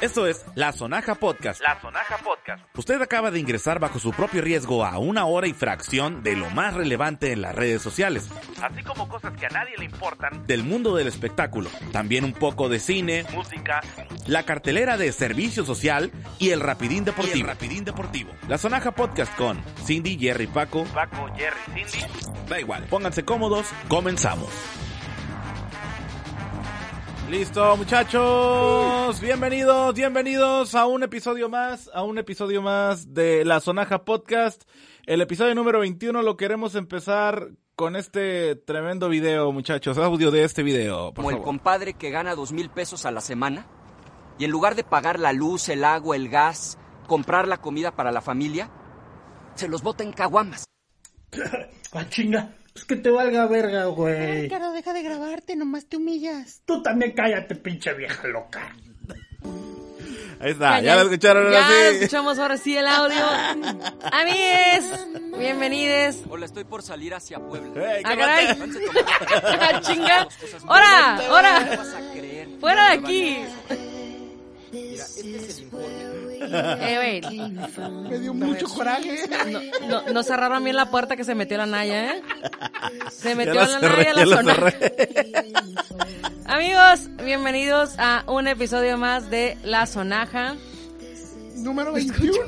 Esto es La Sonaja Podcast. La Sonaja Podcast. Usted acaba de ingresar bajo su propio riesgo a una hora y fracción de lo más relevante en las redes sociales, Así como cosas que a nadie le importan. del mundo del espectáculo, también un poco de cine, Música. la cartelera de servicio social y el rapidín deportivo. rapidín deportivo. La Sonaja Podcast con Cindy, Jerry, Paco. Paco, Jerry, Cindy. Da igual, pónganse cómodos, comenzamos. Listo, muchachos. Bienvenidos, bienvenidos a un episodio más, a un episodio más de La Sonaja Podcast. El episodio número 21 lo queremos empezar con este tremendo video, muchachos. Audio de este video, por como el compadre que gana dos mil pesos a la semana y en lugar de pagar la luz, el agua, el gas, comprar la comida para la familia, se los bota en caguamas. Ah, chinga. Pues que te valga verga, güey. Deja de grabarte, nomás te humillas. Tú también cállate, pinche vieja loca. Ahí está, ya, lo escucharon Ya ahora sí. escuchamos ahora sí el audio. Amigues, bienvenidos. Hola, estoy por salir hacia Puebla. Ey, Ah, cálmate. caray. Váyanse tomando- Ah, chinga. ¡Hora! ¡Hora! Fuera de aquí. Mira, este es el informe. Eh, güey, Me dio mucho coraje. no, no, no cerraron bien la puerta que se metió la Naya, ¿eh? Se metió la la cerré, Naya a la la zona. Amigos, bienvenidos a un episodio más de La Sonaja. Número 21.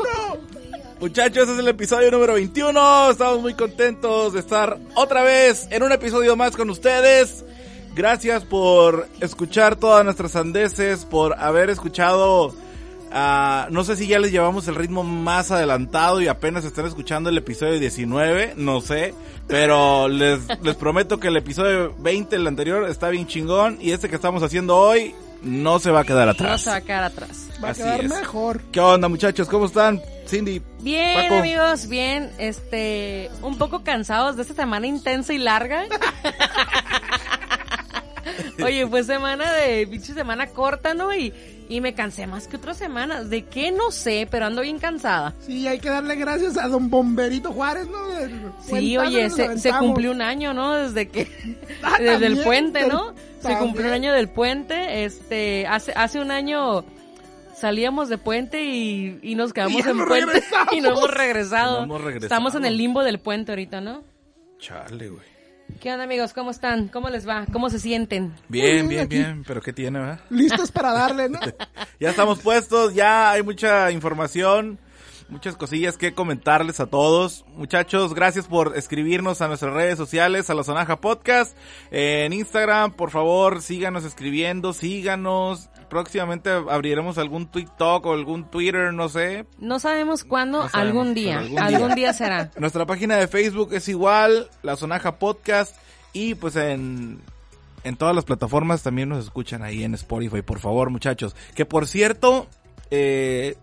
Muchachos, este es el episodio número 21. Estamos muy contentos de estar otra vez en un episodio más con ustedes. Gracias por escuchar todas nuestras sandeces, por haber escuchado. Ah, no sé si ya les llevamos el ritmo más adelantado y apenas están escuchando el episodio 19, no sé. Pero les, les prometo que el episodio 20, el anterior, está bien chingón. Y este que estamos haciendo hoy no se va a quedar No atrás. se va a quedar atrás. Va a quedar es. mejor. ¿Qué onda, muchachos? ¿Cómo están? Cindy. Bien, Paco. amigos, bien. Este, un poco cansados de esta semana intensa y larga. Oye, fue semana de pinche semana corta, ¿no? Y, y me cansé más que otras semanas. ¿De qué? No sé, pero ando bien cansada. Sí, hay que darle gracias a don Bomberito Juárez, ¿no? Sí, oye, se, cumplió un año, ¿no? Desde que, Ah, desde el puente, ¿no? Se cumplió un año del puente. Este, hace, hace un año salíamos de puente y, y nos quedamos Y en no puente regresamos. y no hemos regresado. No hemos regresado. Estamos en el limbo del puente ahorita, ¿no? Chale, güey. ¿Qué onda, amigos? ¿Cómo están? ¿Cómo les va? ¿Cómo se sienten? Bien, bien, bien, aquí. bien. Pero ¿qué tiene, verdad? Listos para darle, ¿no? Ya estamos puestos, ya hay mucha información, muchas cosillas que comentarles a todos. Muchachos, gracias por escribirnos a nuestras redes sociales, a la Sonaja Podcast. En Instagram, por favor, síganos escribiendo, síganos. Próximamente abriremos algún TikTok o algún Twitter, no sé. No sabemos cuándo, No sabemos, algún día. algún día. será. Nuestra página de Facebook es igual, La Sonaja Podcast. Y pues en, en todas las plataformas también nos escuchan ahí en Spotify, por favor, muchachos. Que por cierto, eh,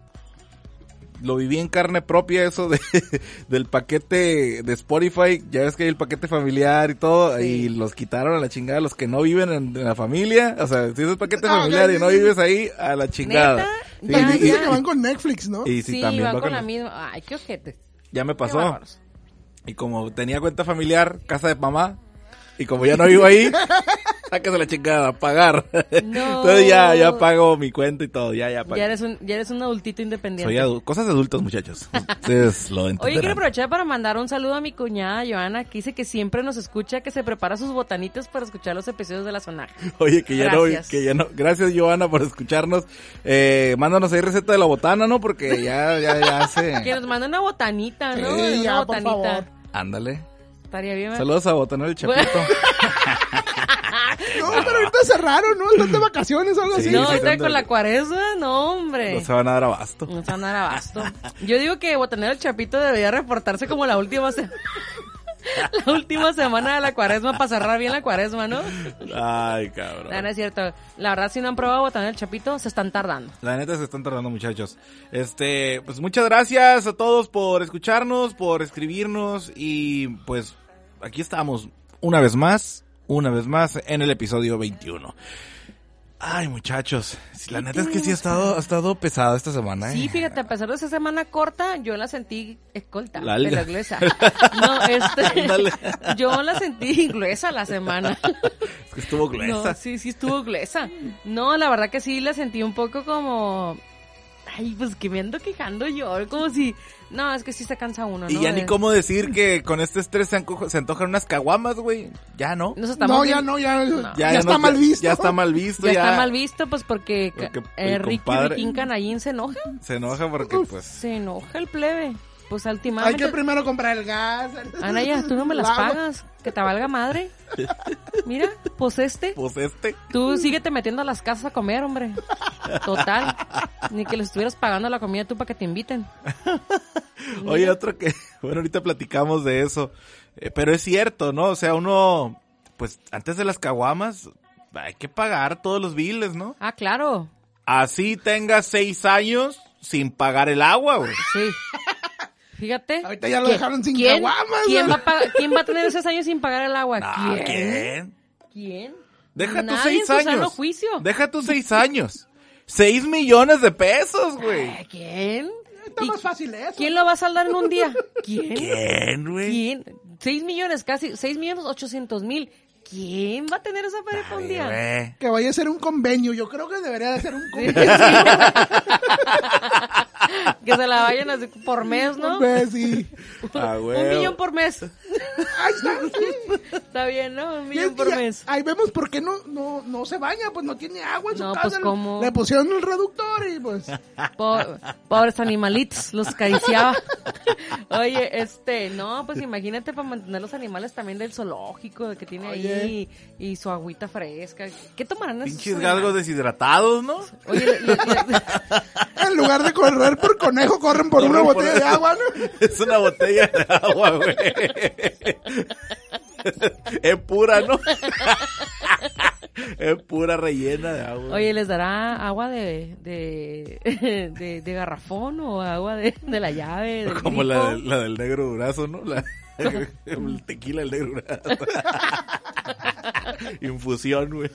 lo viví en carne propia eso de, del paquete de Spotify. Ya ves que hay el paquete familiar y todo. Y los quitaron a la chingada los que no viven en, en la familia. O sea, si es el paquete Ah, familiar y no vives ahí, a la chingada. Sí, Ya, y- que van con Netflix, ¿no? y sí, Sí, también van va con la misma. Ay, qué ojete. Ya me pasó. Y como tenía cuenta familiar, casa de mamá, y como ya no vivo ahí, sáquese la chingada, pagar. No. Entonces ya, ya pago mi cuenta y todo, ya, ya pago. Ya eres un, ya eres un adultito independiente. Soy adu- cosas de adultos, muchachos. Ustedes lo Oye, entenderán. quiero aprovechar para mandar un saludo a mi cuñada Joana, que dice que siempre nos escucha, que se prepara sus botanitos para escuchar los episodios de la sonaja. Oye, que ya Gracias. no, que ya no. Gracias, Joana, por escucharnos. Eh, mándanos ahí receta de la botana, ¿no? Porque ya, ya, ya Que hace. nos mande una botanita, ¿no? Sí, una ya, por botanita. favor. Ándale. Estaría bien. Saludos a Botanero el Chapito. No, pero ahorita cerraron, ¿no? Están de vacaciones o algo Sí, así. No, ahorita con la cuaresma, no, hombre. No se van a dar abasto. No se van a dar abasto. Yo digo que Botanero el Chapito debería reportarse como la última semana. la última semana de la cuaresma para cerrar bien la cuaresma, ¿no? Ay, cabrón. No, no es cierto. La verdad, si no han probado Botanero el Chapito, se están tardando. La neta se están tardando muchachos. Este, pues muchas gracias a todos por escucharnos, por escribirnos y pues aquí estamos una vez más, una vez más en el episodio 21. Ay, muchachos, la neta es que sí ha estado, ha estado pesada esta semana, ¿eh? Sí, fíjate, a pesar de esa semana corta, yo la sentí escolta, La de la alga. inglesa. No, este, yo la sentí inglesa la semana. Es Estuvo No, gruesa. sí, sí estuvo glesa. No, la verdad que sí la sentí un poco como... Ay, pues que me ando quejando yo, como si... No, es que sí se cansa uno, ¿no? Y ya ni cómo decir que con este estrés se, antojan unas caguamas, güey. Ya, ¿no? Nos estamos No, ya no, ya, ya, Ya, está no- mal visto. Ya está mal visto. Ya Ya, está mal visto, pues porque, Porque eh, Ricky compadre- Riquín Canallín se enoja. Se enoja porque, pues... Se enoja el plebe. Pues Hay últimamente... que primero comprar el gas. Anaya, tú no me las pagas. Que te valga madre. Mira, pues este. Pues este. Tú síguete metiendo a las casas a comer, hombre. Total. Ni que les estuvieras pagando la comida tú para que te inviten. Oye, otro que, bueno, ahorita platicamos de eso, eh, pero es cierto, ¿no? O sea, uno, pues antes de las caguamas, hay que pagar todos los biles, ¿no? Ah, claro. Así tengas seis años sin pagar el agua, güey. Sí. Fíjate. Ahorita ya lo ¿Quién- dejaron sin ¿quién, caguamas, ¿quién va, a ¿Quién va a tener esos años sin pagar el agua? No, ¿Quién? ¿quién? ¿Quién? Deja tus seis años. juicio. Deja tus seis años. Seis millones de pesos, güey. ¿Quién? Está ¿Y más fácil eso. ¿Quién lo va a saldar en un día? ¿Quién? ¿Quién, güey? ¿Quién? Seis millones, casi, seis millones ochocientos mil. ¿Quién va a tener esa para un día? güey. Que vaya a ser un convenio. Yo creo que debería de ser un Sí, convenio. que se la vayan así por mes, ¿no? Pues, sí. Ah, güey. Un millón por mes. Ahí está, sí. Está bien, ¿no? Un millón por mes. Ahí vemos por qué no, no, no se baña, pues no tiene agua en su No, casa. pues, ¿cómo? Le pusieron el reductor y pues... Po- pobres animalitos, los acariciaba. Oye, este, no, pues imagínate para mantener los animales también del zoológico, de que tiene ahí y su agüita fresca. ¿Qué tomarán esos Pinches galgos deshidratados, ¿no? Oye, le- le- le- En lugar de correr por conejo, corren por una por- botella de agua, ¿no? Es una botella de agua, güey. Es pura, ¿no? Es pura rellena de agua. oye, ¿les dará agua de, de, de, de garrafón o agua de, de la llave? del Como la, la del negro durazo, ¿no? La, el tequila del negro durazo. Infusión, güey.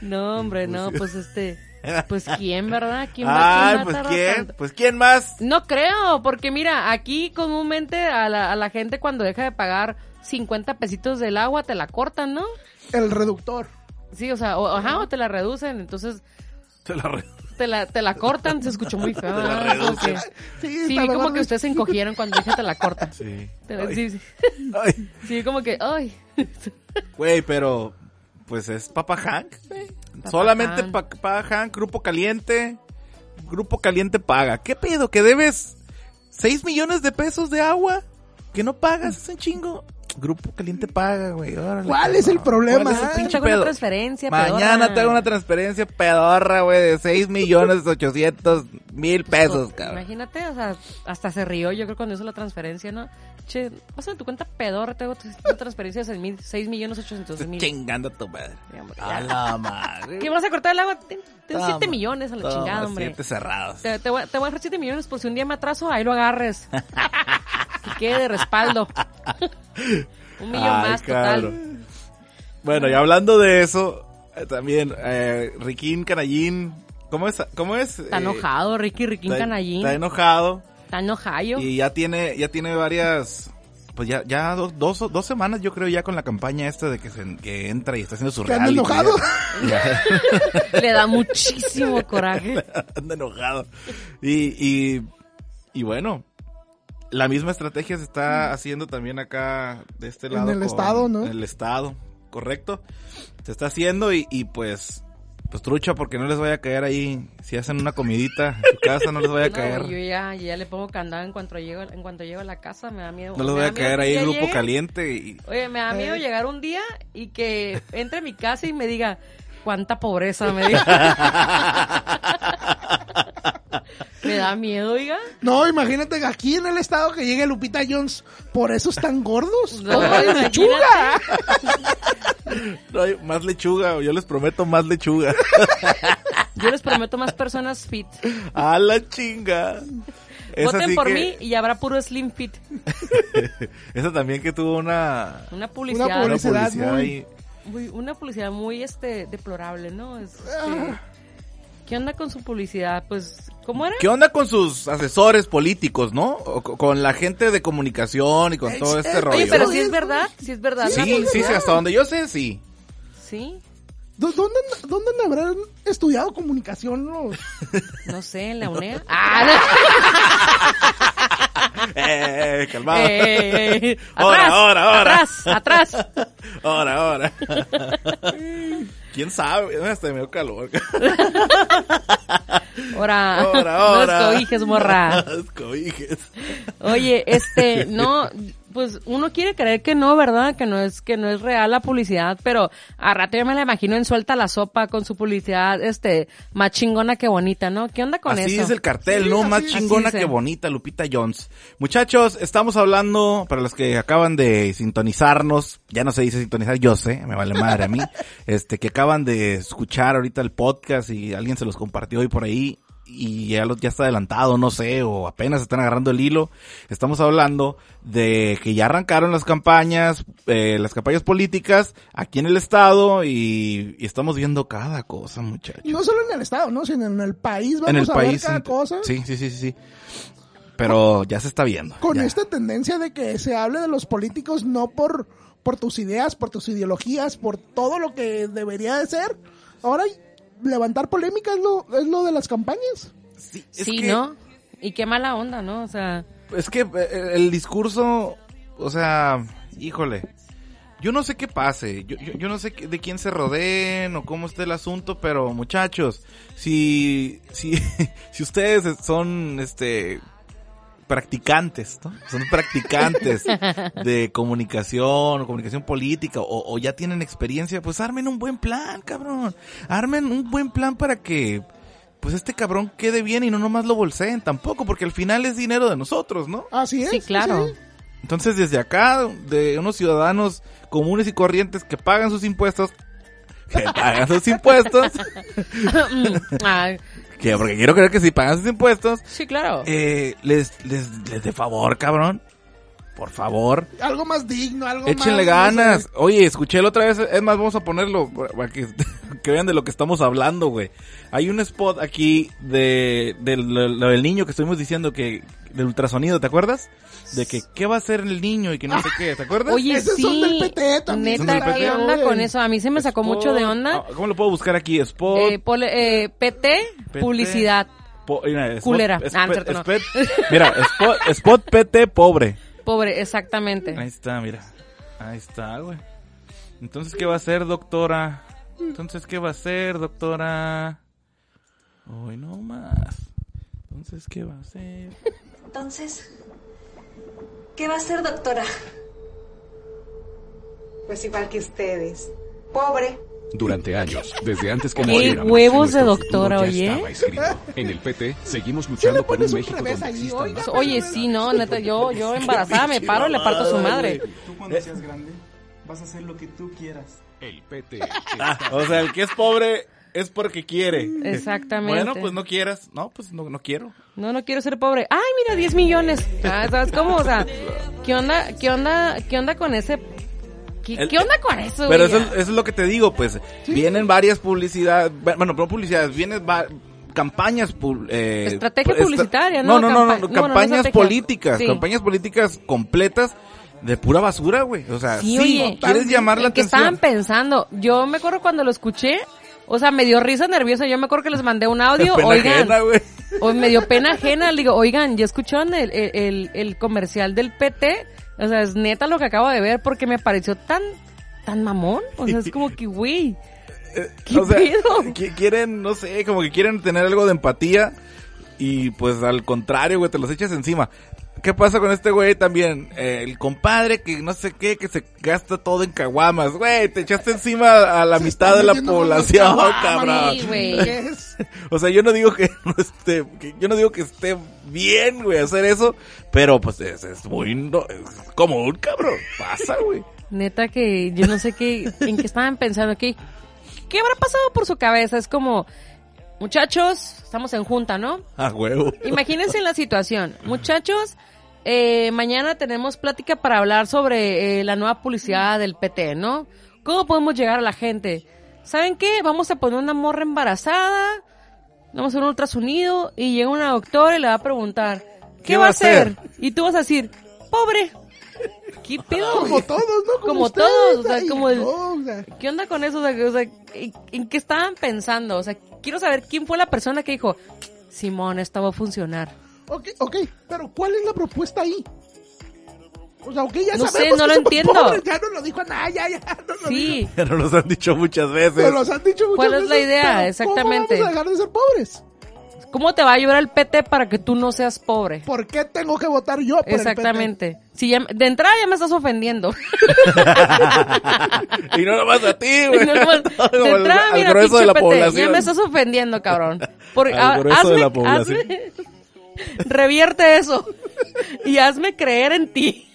No, hombre, no, pues este, pues quién, ¿verdad? ¿Quién a pues tardar quién, tanto? pues quién más. No creo, porque mira, aquí comúnmente a la, a la gente cuando deja de pagar 50 pesitos del agua te la cortan, ¿no? El reductor. Sí, o sea, o, ajá, o te la reducen, entonces Se la re- te la, te la cortan, se escuchó muy feo. Te reducen. Sí, Sí, como que de- ustedes se encogieron cuando dije te la corta. Sí. Te la- Ay, Sí, sí, ay. sí, como que, ay. Güey, pero pues es Papa Hank. güey. Solamente Hank. Pa- Papa Hank, Grupo Caliente. Grupo Caliente paga. ¿Qué pedo? ¿Que debes 6 millones de pesos de agua? ¿Que no pagas? Es un chingo. Grupo Caliente paga, güey. órale, ¿Cuál es el problema? ¿Cuál es el Ah, pinche pedo? transferencia, Mañana pedorra. te hago una transferencia pedorra, güey, de 6 millones 800 mil pesos, Pues, cabrón. Imagínate, o sea, hasta se rió yo creo cuando hizo la transferencia, ¿no? Che, pásame tu cuenta pedorra, te hago una transferencia de 6 mil, 6 millones 800 Estás mil. chingando a tu madre. Hombre, A ya. la madre. ¿Qué vas a cortar el agua? Ten, ten Toma, 7 millones a la toma, chingada, hombre. Siete cerrados. Te, te voy, te voy a dejar 7 millones por si un día me atraso, ahí lo agarres. que quede de respaldo. un millón Ay, más, cabrón. total. Bueno, y hablando de eso, eh, también, eh, Riquín Canallín, ¿cómo es? ¿Cómo es? Está Eh, enojado, Ricky Riquín está- Canallín. Está enojado Está enojado. y ya tiene, ya tiene varias, pues ya, ya dos, dos, dos semanas yo creo ya con la campaña esta de que, se, que entra y está haciendo su ¿Que anda reality. enojado? Ya- Le da muchísimo coraje. anda enojado. Y, y, y bueno, la misma estrategia se está haciendo también acá de este En lado. el estado, ¿no? En el estado, correcto. Se está haciendo y, y pues, pues trucha porque no les vaya a caer ahí. Si hacen una comidita en su casa, no les vaya a No, caer. yo ya, ya le pongo candado en cuanto llego, en cuanto llego a la casa, me da miedo. No les vaya a caer ahí el grupo llegue- caliente y... Oye, me da miedo Eh. llegar un día y que entre a mi casa y me diga, cuánta pobreza, me diga. da miedo, oiga. No, imagínate aquí en el estado que llegue Lupita Jones. Por eso están gordos. No, ¡Ay, imagínate. lechuga! No más lechuga, yo les prometo más lechuga. Yo les prometo más personas fit. a la chinga. Esa Voten por que- mí y habrá puro slim fit. Esa también que tuvo una... Una publicidad, Una una publicidad publicidad muy- una publicidad muy este deplorable, ¿no? Es, este, Ah. ¿Qué onda con su publicidad? Pues, ¿cómo era? ¿Qué onda con sus asesores políticos, no? O co- con la gente de comunicación y con todo Es- este eh, rollo. Oye, pero si es verdad, si es verdad. la Sí, sí, sí, hasta donde yo sé, sí. Sí, ¿Dó- ¿Dónde, ¿Dónde habrán estudiado comunicación los...? no sé, en la UNEA. Ah, Eh, no. calmado. Eh, eh, Ahora, ahora, ahora. Atrás, atrás. Ahora, ahora. ¿Quién sabe? Hasta me dio calor. Ahora, Ahora, no ahora. descobijes, morra. No descobijes. Oye, este, no, pues uno quiere creer que no, ¿verdad? Que no es, que no es real la publicidad, pero a rato yo me la imagino en suelta la sopa con su publicidad, este, más chingona que bonita, ¿no? ¿Qué onda con Así eso? es el cartel, ¿no? Más así chingona que bonita, Lupita Jones. Muchachos, estamos hablando, para los que acaban de sintonizarnos, ya no se dice sintonizar, yo sé, me vale madre a mí, este, que acaban de escuchar ahorita el podcast y alguien se los compartió hoy por ahí y ya, lo, ya está adelantado, no sé, o apenas están agarrando el hilo. Estamos hablando de que ya arrancaron las campañas, eh, las campañas políticas aquí en el estado y, y estamos viendo cada cosa, muchachos. Y no solo en el estado, ¿no? Sino en el país vamos en el a país. ver cada en- cosa. Sí, sí, sí, sí. Pero ya se está viendo. Con ya. esta tendencia de que se hable de los políticos no por, por tus ideas, por tus ideologías, por todo lo que debería de ser. Ahora levantar polémica es lo, es lo de las campañas. Sí, es Sí, que, ¿no? Y qué mala onda, ¿no? O sea, Es que eh, el discurso, o sea, híjole. Yo no sé qué pase, yo, yo, yo no sé qué- de quién se rodeen o cómo esté el asunto, pero muchachos, si, si, si ustedes son, este, practicantes, ¿no? Son practicantes de comunicación, o comunicación política, o, o ya tienen experiencia, pues armen un buen plan, cabrón. Armen un buen plan para que, pues este cabrón quede bien y no nomás lo bolseen tampoco, porque al final es dinero de nosotros, ¿no? Así es. sí, claro. sí. Entonces desde acá, de unos ciudadanos comunes y corrientes que pagan sus impuestos, que pagan sus impuestos, Ah, que porque quiero creer que si pagan sus impuestos, sí, claro. eh, les, les, les de favor, cabrón. Por favor, Algo más digno, algo échenle más... ganas. no sé. Oye, escuché la otra vez, es más, vamos a ponerlo para que, que vean de lo que estamos hablando, güey. Hay un spot aquí de, de lo, lo del niño que estuvimos diciendo que, del ultrasonido, ¿te acuerdas? De que, ¿qué va a hacer el niño y que no sé qué, ¿te acuerdas? Oye, Esos sí. son del PT también. Son del Neta, ¿qué PT, onda con eso? A mí se me sacó mucho de onda. Ah, ¿Cómo lo puedo buscar aquí? Spot. Eh, pole- eh, PT, PT. publicidad. po- mira, spot- culera. spot- Ah, no cierto, no. spot- mira, spot, spot PT pobre. Pobre, exactamente. Ahí está, mira. Ahí está, güey. Entonces, ¿qué va a hacer, doctora? Entonces, ¿qué va a hacer, doctora? Hoy no más. Entonces, ¿qué va a hacer? Entonces, ¿qué va a hacer, doctora? Pues igual que ustedes. Pobre. Durante años, desde antes que Qué huevos de doctora, ya oye. estaba escrito. En el PT seguimos luchando por un México donde ahí, oiga. Oye, sí, no, neta, yo, yo embarazada me paro y le parto a su madre. Tú cuando seas grande vas a hacer lo que tú quieras. El PT. Ah, o sea, el que es pobre es porque quiere. Exactamente. Bueno, pues no quieras. No, pues no, no quiero. No, no quiero ser pobre. Ay, mira, 10 millones. Ah, ¿Sabes cómo? O sea, ¿qué onda, qué onda, qué onda con ese? ¿Qué, El- qué onda con eso? Pero eso, es- eso es lo que te digo, pues. Vienen varias publicidades. Bueno, no publicidades, vienen campañas. Eh, Estrategia publicitaria, No, ¿no? no, no, no, Campa- no, no, no campañas políticas. Sí. Campañas políticas completas de pura basura, güey. O sea, Sí, sí, oye. quieres llamar la ¿En qué atención. estaban pensando? Yo me acuerdo cuando lo escuché, o sea, me dio risa nerviosa. Yo me acuerdo que les mandé un audio, Pena oigan, ajena, o me dio pena ajena. Le digo, oigan, ¿ya escucharon el, el, el- el comercial del PT? O sea, es neta lo que acabo de ver porque me pareció tan, tan mamón. O sea, es como que, güey, ¿qué o sea, pedo? qui- quieren, no sé, como que quieren tener algo de empatía y pues al contrario, güey, te los echas encima. ¿Qué pasa con este güey también? Eh, el compadre que no sé qué, que se gasta todo en caguamas. Güey, te echaste encima a la Se mitad de la población, caguamas, cabrón. Sí. O sea, yo no digo que no esté, que- yo no digo que esté bien, güey, hacer eso, pero pues es, es muy, no, es común, cabrón. Pasa, güey. Neta que yo no sé qué, en qué estaban pensando, qué, qué habrá pasado por su cabeza. Es como, muchachos, estamos en junta, ¿no? A huevo. Imagínense la situación. Muchachos, eh, mañana tenemos plática para hablar sobre eh, la nueva publicidad del PT, ¿no? ¿Cómo podemos llegar a la gente? ¿Saben qué? Vamos a poner una morra embarazada, vamos a un ultrasonido y llega una doctora y le va a preguntar, ¿qué, va a hacer? Y tú vas a decir, pobre. ¿Qué pedo? Como todos, ¿no? Como ustedes, todos, o sea, como el- ¿Qué onda con eso? O sea, o sea, ¿en, en qué estaban pensando? O sea, quiero saber quién fue la persona que dijo, Simón, esto va a funcionar. Ok, ok, pero ¿cuál es la propuesta ahí? O sea, ok, ya No sé, sabemos no que lo entiendo. pobres, ya nos lo dijo nada, ya, ya, nos lo Sí, dijo. Ya nos los han dicho muchas veces. Nos los han dicho muchas ¿Cuál es la veces, idea? pero Exactamente. ¿Cómo vamos a dejar de ser pobres? ¿cómo te va a ayudar el PT para que tú no seas pobre? ¿Por qué tengo que votar yo por el Exactamente. Si ya, de entrada ya me estás ofendiendo. Y no nomás a ti, güey. No, nomás- de al- entrada, al mira, grueso pinche de la PT, población. ya me estás ofendiendo, cabrón. Por- Al grueso de hazme- la población. hazme- revierte eso y hazme creer en ti.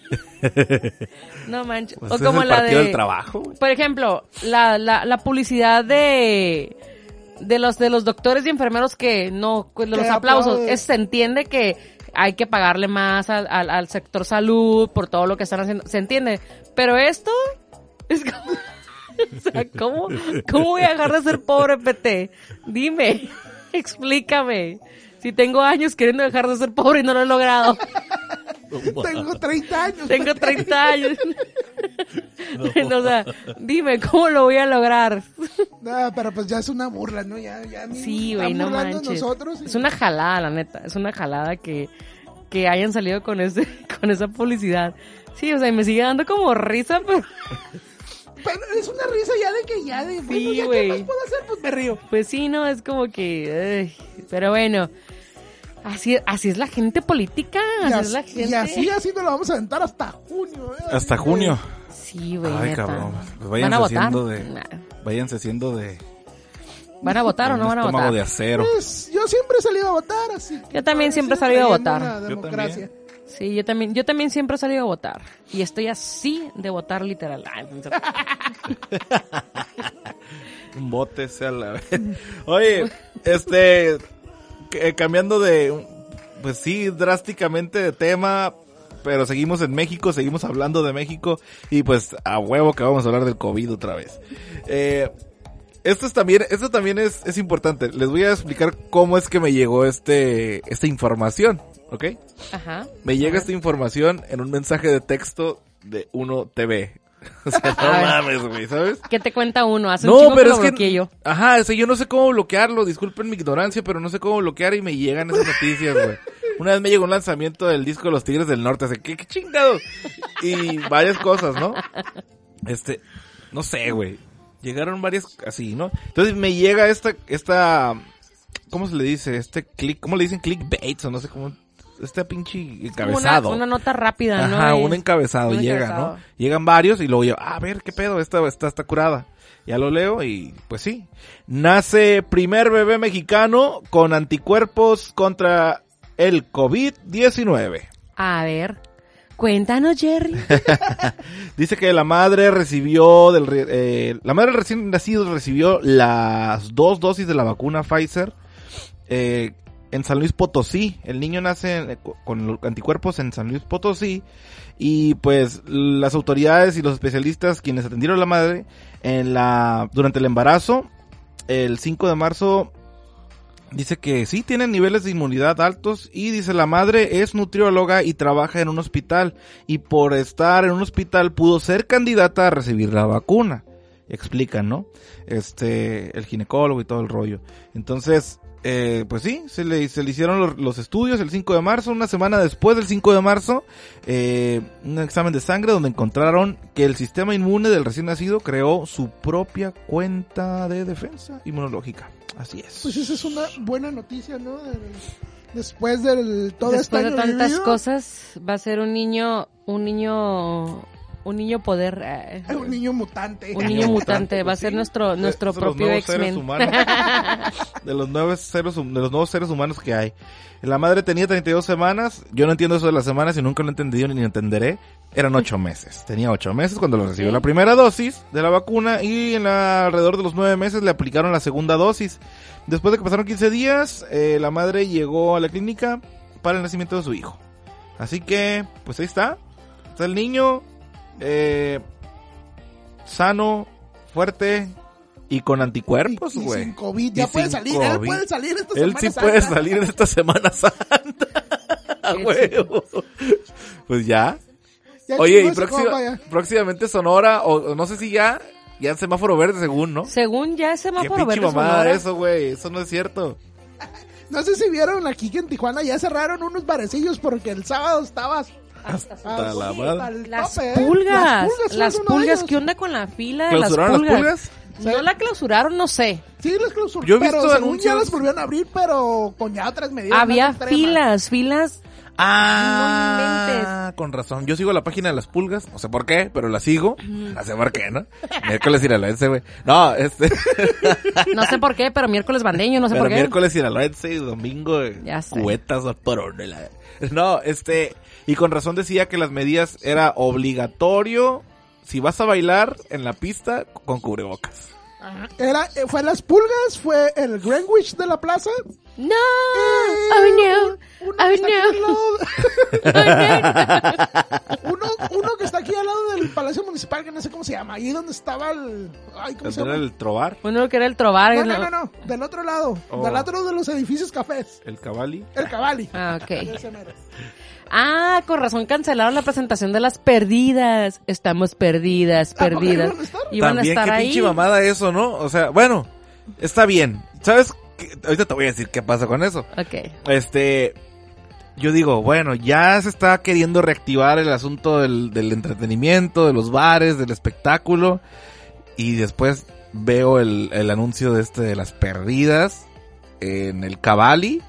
No manches. Pues o es como el la de del trabajo. Por ejemplo, la, la, la publicidad de de los de los doctores y enfermeros que no de los aplausos, es- se entiende que hay que pagarle más al, al, al sector salud por todo lo que están haciendo, se entiende, pero esto es como o sea, ¿cómo, ¿cómo voy a dejar de ser pobre, PT? Dime, explícame. Si tengo años queriendo dejar de ser pobre y no lo he logrado. Tengo 30 años. Tengo 30 años. o sea, dime, ¿cómo lo voy a lograr? No, pero pues ya es una burla, ¿no? Ya, ya Sí, güey, no manches. nosotros. y- Es una jalada, la neta. Es una jalada que, que hayan salido con ese, con esa publicidad. Sí, o sea, y me sigue dando como risa, pero Pero es una risa ya de que ya de... bueno, ya, ¿qué más puedo hacer? Pues me río. pues sí, no, es como que, ay, pero bueno. Así, así es la gente política, Y así es la así, gente. y así, así nos lo vamos a aventar hasta junio. ¿eh? Hasta junio. Sí, güey, Ay, cabrón. Pues ¿Van a váyanse votar? haciendo de... Nah. Váyanse haciendo de... ¿Van a votar o no van a votar? de acero. Pues yo siempre he salido a votar, así Yo también siempre he salido a votar. una Yo democracia. Sí, yo también, yo también siempre he salido a votar. Y estoy así de votar literal. Ay, no sé. Un bote sea la vez. Oye, este, eh, cambiando de, pues sí, drásticamente de tema, pero seguimos en México, seguimos hablando de México y pues a huevo que vamos a hablar del COVID otra vez. Eh, esto es también, esto también es, es importante. Les voy a explicar cómo es que me llegó este, esta información, ¿ok? Ajá. Me llega esta información en un mensaje de texto de Uno TV. O sea, no mames, güey, ¿sabes? ¿Qué te cuenta uno? Hace un No, chingo pero que es que. yo. Ajá, o sea, yo no sé cómo bloquearlo. Disculpen mi ignorancia, pero no sé cómo bloquear y me llegan esas noticias, güey. Una vez me llegó un lanzamiento del disco de los Tigres del Norte, así que qué chingado. Y varias cosas, ¿no? Este, no sé, güey. Llegaron varias así, ¿no? Entonces me llega esta, esta, ¿cómo se le dice? Este click, ¿cómo le dicen? Clickbait o no sé cómo, este pinche encabezado. Una, una nota rápida, ¿no? Ajá, Es- un encabezado un llega, encabezado. ¿no? Llegan varios y luego yo, a ver, ¿qué pedo? Esta, esta está curada. Ya lo leo y pues sí. Nace primer bebé mexicano con anticuerpos contra el COVID-19. A ver, cuéntanos, Jerry. Dice que la madre recibió del eh, la madre recién nacido recibió las dos dosis de la vacuna Pfizer eh, en San Luis Potosí. El niño nace con anticuerpos en San Luis Potosí y pues las autoridades y los especialistas quienes atendieron a la madre en la durante el embarazo el 5 de marzo Dice que sí tienen niveles de inmunidad altos y dice la madre es nutrióloga y trabaja en un hospital y por estar en un hospital pudo ser candidata a recibir la vacuna. Explican, ¿no? Este, el ginecólogo y todo el rollo. Entonces, eh, pues sí, se le, se le hicieron los, los estudios el 5 de marzo, una semana después del 5 de marzo, eh, un examen de sangre donde encontraron que el sistema inmune del recién nacido creó su propia cuenta de defensa inmunológica. Así es. Pues esa es una buena noticia, ¿no? Después del todo Después este de tantas vivido, cosas, va a ser un niño, un niño, un niño poder. eh, un niño mutante. un niño mutante, va a ser nuestro, nuestro de los propio X-Men. humanos. de los nuevos seres de los nuevos seres humanos que hay. La madre tenía 32 semanas. Yo no entiendo eso de las semanas y nunca lo he entendido ni lo entenderé. Eran 8 meses. Tenía 8 meses cuando lo recibió la primera dosis de la vacuna y en la- alrededor de los 9 meses le aplicaron la segunda dosis. Después de que pasaron 15 días, eh, la madre llegó a la clínica para el nacimiento de su hijo. Así que, pues ahí está. Está el niño, eh, sano, fuerte y con anticuerpos, y güey. sin COVID, Y ya puede salir, él puede salir esta Él Semana sí Santa. puede salir en esta Semana Santa. Huevo. Pues ya. Ya Oye, y próxima- compa ya. próximamente Sonora, o o no sé si ya, ya en semáforo verde según, ¿no? Según ya Qué semáforo pinche verde mamada Sonora. eso, güey. Eso no es cierto. No sé si vieron aquí que en Tijuana ya cerraron unos barecillos porque el sábado estabas Hasta la madre. Las ¿eh? pulgas, las uno de pulgas. ¿qué onda con la fila de las ¿Clausuraron pulgas? las pulgas? No la clausuraron, no sé. Sí, las clausuraron. Yo he visto pero según anuncios- ya las volvieron a abrir, pero con ya otras medidas. Había filas, filas. Ah, con razón. Yo sigo la página de las pulgas, no sé por qué, pero la sigo. No sé por qué, ¿no? Miércoles iraloense, güey. No, este. No sé por qué, pero miércoles bandeño, no sé pero por qué. miércoles iraloense y domingo eh, Ya sé. cuetas o porón, la- No, este. Y con razón decía que las medidas era obligatorio si vas a bailar en la pista con cubrebocas. Ajá. Era, eh, fue las pulgas, fue el Greenwich de la plaza. No, oh no, Uno oh que está aquí al no. lado- uno, uno que está aquí al lado del Palacio Municipal, que no sé cómo se llama. Ahí donde estaba el. Ay, ¿cómo se ¿Era llama? el trobar? Uno que era el trobar. No, el- no, no, no. Del otro lado. Oh. Del otro de los edificios cafés. ¿El cabali? El Cavalli. Ah, ok. Ah, con razón cancelaron la presentación de las perdidas. Estamos perdidas, ¿A poco perdidas. iban a estar? Iban a También estar qué ahí. pinche mamada eso, ¿no? O sea, bueno, está bien. ¿Sabes? qué? Ahorita te voy a decir qué pasa con eso. Ok. Este, yo digo, bueno, ya se está queriendo reactivar el asunto del, del entretenimiento, de los bares, del espectáculo. Y después veo el, el anuncio de este de las perdidas en el Cavalli.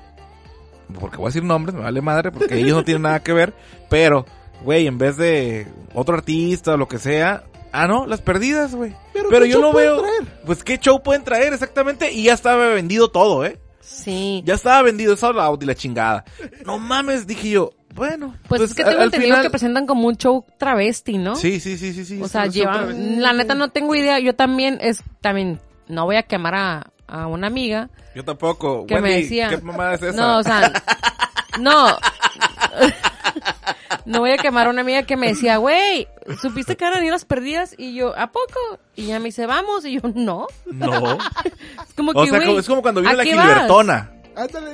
Porque voy a decir nombres, me vale madre, porque ellos no tienen nada que ver. Pero, güey, en vez de otro artista o lo que sea. Ah, no, las perdidas, güey. Pero, Pero ¿qué yo pueden veo. traer? Pues qué show pueden traer exactamente. Y ya estaba vendido todo, ¿eh? Sí. Ya estaba vendido eso out y la chingada. No mames, dije yo. Bueno, Pues, es que tengo al entendido final- que presentan como un show travesti, ¿no? Sí, sí, sí, sí, sí. O sea, llevan, la neta no tengo idea, yo también, es, también, no voy a quemar a, a una amiga Yo tampoco. que Wendy, me decía, ¿Qué mamada es esa? no, o sea, no, no voy a quemar a una amiga que me decía, güey, ¿supiste que venir las perdidas? Y yo, ¿a poco? Y ella me dice, vamos, y yo, no, No. es como O que, sea, güey, como- es como cuando vino ¿a la? Gilbertona.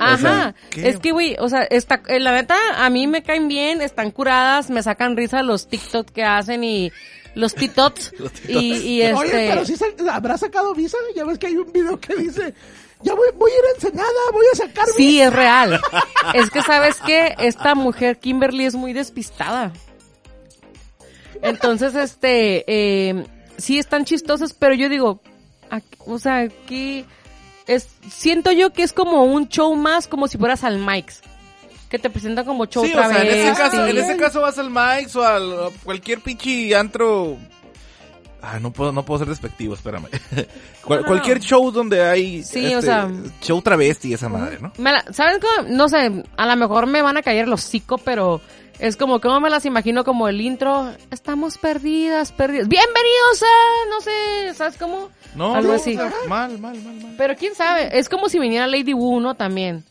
Ajá, sea, ¿qué? es que, güey, o sea, está, eh, la neta, a mí me caen bien, están curadas, me sacan risa los TikTok que hacen y los TikToks. y, y este... Oye, pero sí sa- habrá sacado visa. Ya ves que hay un video que dice: Ya voy, voy a ir a Ensenada, voy a sacar Sí, visa. es real. Es que, ¿sabes qué? Esta mujer, Kimberly, es muy despistada. Entonces, este, eh, sí están chistosos, pero yo digo, ¿a- o sea, aquí es, siento yo que es como un show más, como si fueras al Mike's. Que te presenta como show Sí, o sea, en ese, caso, en ese caso vas al Mike's o al a cualquier pinche antro. Ah, no puedo, no puedo ser despectivo, espérame. Cual- No, no, cualquier no. show donde hay. Sí, este, o sea- Show travesti, esa madre, ¿no? Me la- ¿Sabes cómo? No sé, a lo mejor me van a caer los hocico, pero es como, ¿cómo me las imagino como el intro? Estamos perdidas, perdidas. Bienvenidos a, no sé, ¿sabes cómo? No, Algo no, así. o sea, mal, mal, mal, mal. Pero quién sabe, es como si viniera Lady Wu, ¿no? También.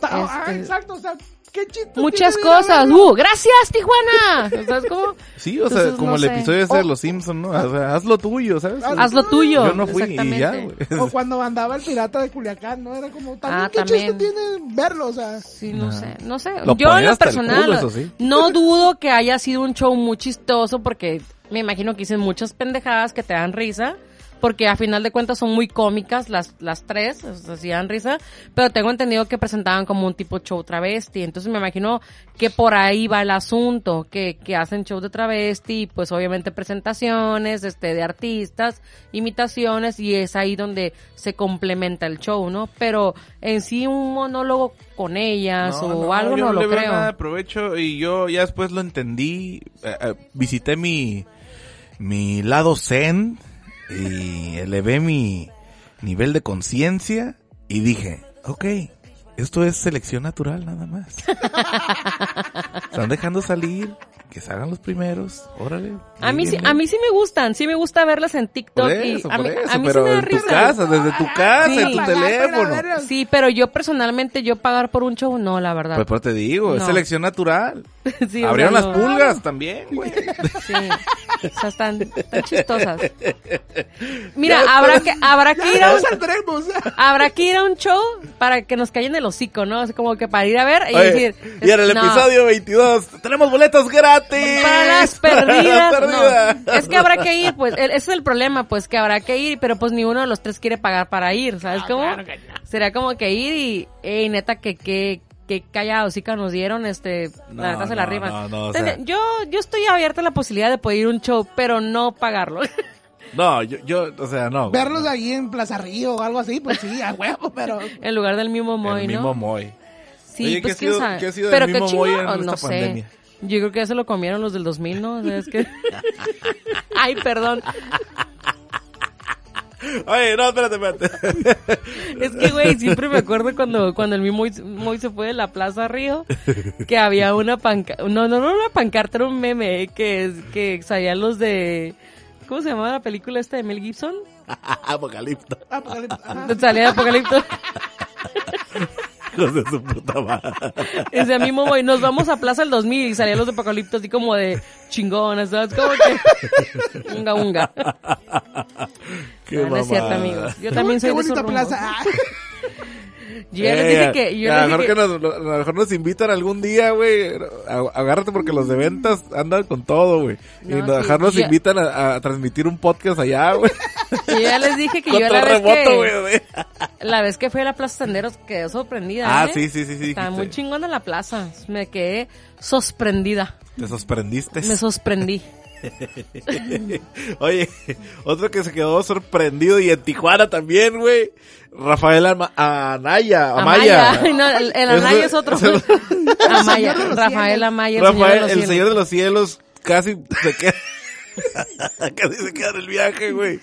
Ta- ah, este- exacto, o sea, qué chiste. Muchas cosas. ¡Uh! ¡Gracias, Tijuana! ¿Sabes cómo? Sí, o sea, Entonces, como no el sé. episodio ese de. Los Simpsons, ¿no? O sea, haz lo tuyo, ¿sabes? Haz Haz lo tuyo. Yo no fui y ya, güey. O cuando andaba el pirata de Culiacán, ¿no? Era como, también, Ah, ¿qué también. chiste tiene verlo? O sea, Sí, no sé, no sé. Lo Yo en lo personal culo, eso sí. no dudo que haya sido un show muy chistoso porque me imagino que dicen muchas pendejadas que te dan risa. Porque a final de cuentas son muy cómicas las, las tres, o sea, sí dan risa, pero tengo entendido que presentaban como un tipo show travesti, entonces me imagino que por ahí va el asunto, que, que hacen show de travesti, pues obviamente presentaciones, este, de artistas, imitaciones, y es ahí donde se complementa el show, ¿no? Pero en sí un monólogo con ellas o algo yo no, le lo veo creo. nada de provecho y yo ya después lo entendí. eh, eh, visité mi, mi lado zen y elevé mi nivel de conciencia y dije, ok, esto es selección natural nada más. Están dejando salir, que se hagan los primeros, órale. A mí sí, a mí sí me gustan, sí me gusta verlas en TikTok Por y a por mí, eso, a mí sí pero me da en tu risa. casa, desde tu casa, Sí. en tu teléfono. Sí, pero yo personalmente yo pagar por un show no, la verdad. Pues por te digo, es selección natural. Sí, Abrieron las pulgas también, güey. Sí. O sea, están, están chistosas. Mira, habrá que habrá que ir a un, ya saldremos. habrá que ir a un show para que nos callen el hocico, ¿no? Así como que para ir a ver y Oye, decir... y en el no, episodio 22 tenemos boletos gratis. Para las perdidas, no. Perdidas. Es que habrá que ir, pues, el- ese es el problema, pues, que habrá que ir, pero pues ni uno de los tres quiere pagar para ir, ¿sabes cómo? Sería como que ir y, ey, neta, que, que, que callado, sí que nos dieron, este, No, la neta se la no, no, no, o sea- yo, yo estoy abierta a la posibilidad de poder ir a un show, pero no pagarlo. No, yo, yo, o sea, no. Verlos ahí en Plaza Río o algo así, pues sí, a huevo, pero... en lugar del mismo Moy, El ¿no? mismo Moy. Sí, Oye, ¿qué pues ha quién sido- sabe. qué ha sido Pero del qué mismo Moy en no esta sé. pandemia? Yo creo que ya se lo comieron los del 2000, ¿no? O sea, es que... Ay, perdón. Oye, no, espérate, espérate. Es que, güey, siempre me acuerdo cuando, cuando el mismo Moy, Moy se fue de la Plaza Río, que había una pancarta, no, no, no una pancarta, era un meme, que, que salían los de, ¿cómo se llamaba la película esta de Mel Gibson? Apocalipto. Apocalipsis. Ajá. Salía de Apocalipto. Hijos de su puta madre. Decía mismo, güey, nos vamos a Plaza el 2000 y salían los de Apocalipto así como de chingonas, ¿sabes? Como que... Unga, unga. Qué No, no es cierto, amigos. Yo también Qué soy de esos bonita plaza. Yo ya les dije Eh, que... Yo a, les dije que nos, a lo mejor nos invitan algún día, güey. Agárrate porque los de ventas andan con todo, güey. y No, a lo sí, mejor nos ya- invitan a, a transmitir un podcast allá, güey. Yo ya les dije que yo la vez remoto, que... güey. La vez que fui a la Plaza Senderos quedé sorprendida. Ah, ¿eh? sí, sí, sí, sí. Está muy chingona la plaza. Me quedé sorprendida. Te sorprendiste. Me sorprendí. Oye, otro que se quedó sorprendido y en Tijuana también, güey. Rafael Ama- Anaya. Amaya. No, el, el Anaya es otro. Amaya. Rafael. Amaya, el Rafael, señor de los el cielos. señor de los cielos, casi se queda. casi se queda en el viaje, güey.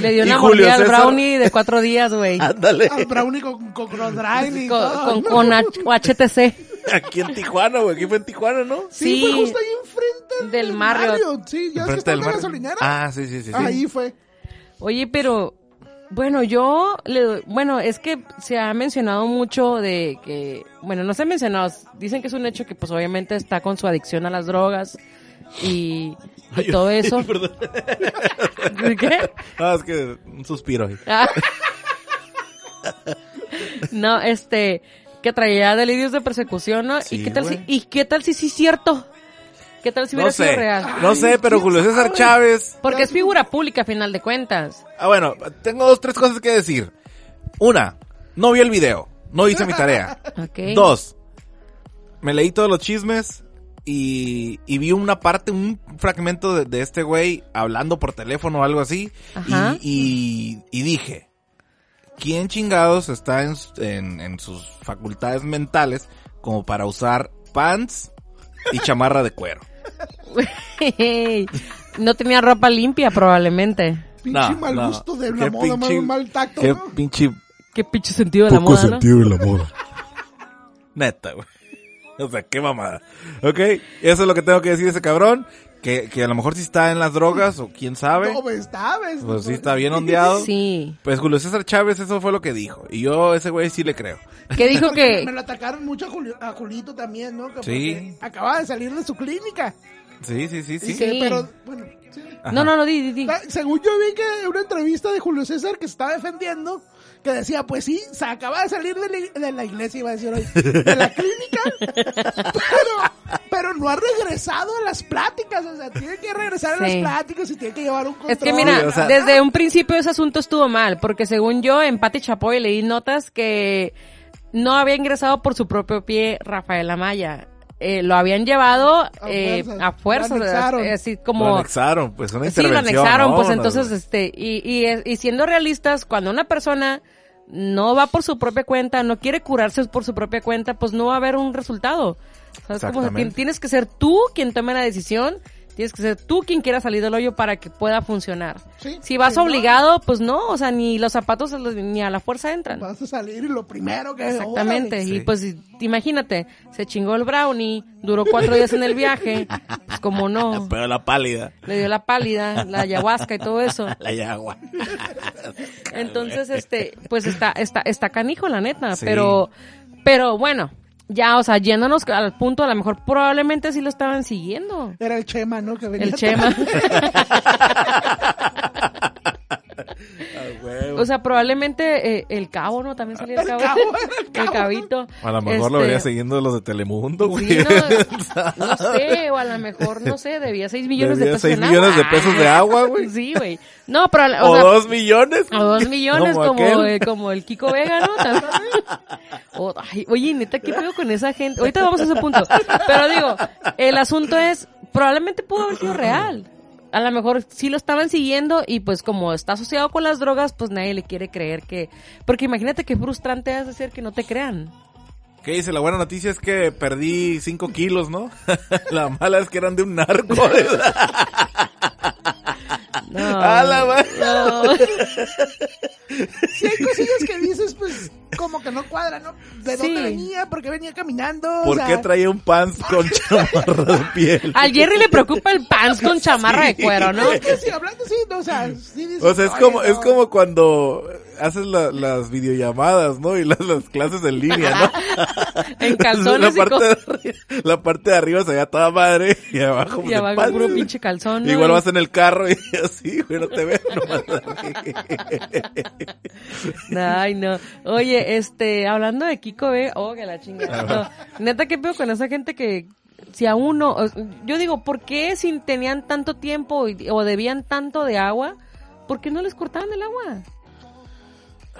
Le dio Y una mordida al brownie de cuatro días, güey. Ándale. Al brownie con, con Crossdrive y Con, todo. con, con HTC. Aquí en Tijuana, güey. Aquí fue en Tijuana, ¿no? Sí, Sí. fue justo ahí enfrente Del Marriott. Sí, ya es que del la gasolinera. Ah, sí, sí, sí. sí. Ahí fue. Oye, pero bueno, yo le doy- bueno, es que se ha mencionado mucho de que, bueno, no se ha mencionado, dicen que es un hecho que pues obviamente está con su adicción a las drogas y, y Ay, todo eso. Perdón. ¿Qué? Ah, es que un suspiro. Ah. no, este, que traía delirios de persecución, ¿no? Sí, ¿Y qué tal si, y qué tal si sí es cierto? ¿Qué tal si hubiera No sido sé, real? no sé, pero Julio César sabe? Chávez. Porque es figura pública a final de cuentas. Ah, bueno, tengo dos, tres cosas que decir. Una, no vi el video, no hice mi tarea. Dos, me leí todos los chismes y, y vi una parte, un fragmento de, de este güey hablando por teléfono o algo así. Ajá. Y, y, y dije, ¿quién chingados está en, en, en sus facultades mentales como para usar pants y chamarra de cuero? no tenía ropa limpia probablemente. Pinche No, mal no. gusto de Qué la moda, pinche- mal, mal tacto, Qué ¿no? pinche Qué pinche sentido de la moda, ¿no? de la moda. Neta, güey. O sea, qué mamada. Ok, eso es lo que tengo que decir de ese cabrón. Que, que a lo mejor sí está en las drogas o quién sabe. No, pues, está, ves. Pues sí está bien ondeado. Sí. Pues Julio César Chávez eso fue lo que dijo. Y yo a ese güey sí le creo. ¿Qué dijo que Me lo atacaron mucho a, Julio- a Julito también, ¿no? Que Sí. Acaba de salir de su clínica. Sí, sí, sí, sí. que, Sí. pero, bueno, sí. Ajá. No, no, no, di, di, di. Ah, Según yo vi que una entrevista de Julio César que se estaba defendiendo, que decía, pues sí, se acaba de salir de la, de la iglesia, iba a decir hoy, de la clínica, pero, pero no ha regresado a las pláticas, o sea, tiene que regresar a las pláticas y tiene que llevar un control. Es que mira, Sí, o sea- desde un principio ese asunto estuvo mal, porque según yo en Pati Chapoy leí notas que no había ingresado por su propio pie Rafael Amaya. Eh, lo habían llevado eh, fuerzas. a fuerzas, Lo anexaron. eh, así Lo como anexaron, pues una sí lo anexaron, ¿no? pues entonces este y, y, y siendo realistas, cuando una persona no va por su propia cuenta, no quiere curarse por su propia cuenta, pues no va a haber un resultado. ¿Sabes cómo? O sea, Exactamente. tien- tienes que ser tú quien tome la decisión, tienes que ser tú quien quiera salir del hoyo para que pueda funcionar. Sí, Si vas obligado, pues no, o sea, ni los zapatos ni a la fuerza entran. Vas a salir y lo primero que... Exactamente, y pues imagínate, se chingó el brownie, duró cuatro días en el viaje, pues como no, Pero la pálida. le dio la pálida, la ayahuasca y todo eso. La yagua. Entonces, este, pues está, está, está canijo, la neta, Sí. pero, pero bueno, ya, o sea, yéndonos al punto, a lo mejor probablemente sí lo estaban siguiendo. Era el Chema, ¿no? Que venía El Chema. O sea, probablemente eh, el cabo, ¿no? También salía el cabo. El, cabito. a lo mejor lo Este, vería siguiendo los de Telemundo, güey. Sí, no, no sé, o a lo mejor, no sé, debía 6 millones Debía de pesos seis en millones agua. de pesos de agua, güey. Sí, güey. No, pero... O, O, sea, dos millones. o dos millones Como como, eh, como el Kiko Vega, ¿no? O- ay, oye, neta, ¿qué pedo con esa gente? Ahorita vamos a ese punto. Pero digo, el asunto es, probablemente pudo haber sido real. A lo mejor sí lo estaban siguiendo y pues como está asociado con las drogas, pues nadie le quiere creer que... Porque imagínate qué frustrante es decir que no te crean. ¿Qué dice? La buena noticia es que perdí 5 kilos, ¿no? La mala es que eran de un narco. No. A la madre. no. Si hay cosillas que dices, pues, como que no cuadra, ¿no? ¿De dónde Sí. venía? ¿Por qué venía caminando? O ¿Por sea, qué traía un pants con chamarra de piel? Al Jerry le preocupa el pants con chamarra de cuero, ¿no? es que sí, hablando así, no, o sea, sí dices, O sea, es "Oye, como, no". es como cuando haces la- las videollamadas, ¿no? Y las, las clases en línea, ¿no? En calzones la parte, de arriba, la parte de arriba se veía toda madre y abajo Y abajo pants. puro pinche calzón. ¿no? Igual vas en el carro y así, güey, no te veo nomás Ay, no. Oye, este, hablando de Kiko B, oh, que la chingada. No, neta, ¿qué pedo con esa gente que si a uno, yo digo, ¿por qué si tenían tanto tiempo y- o debían tanto de agua, por qué no les cortaban el agua?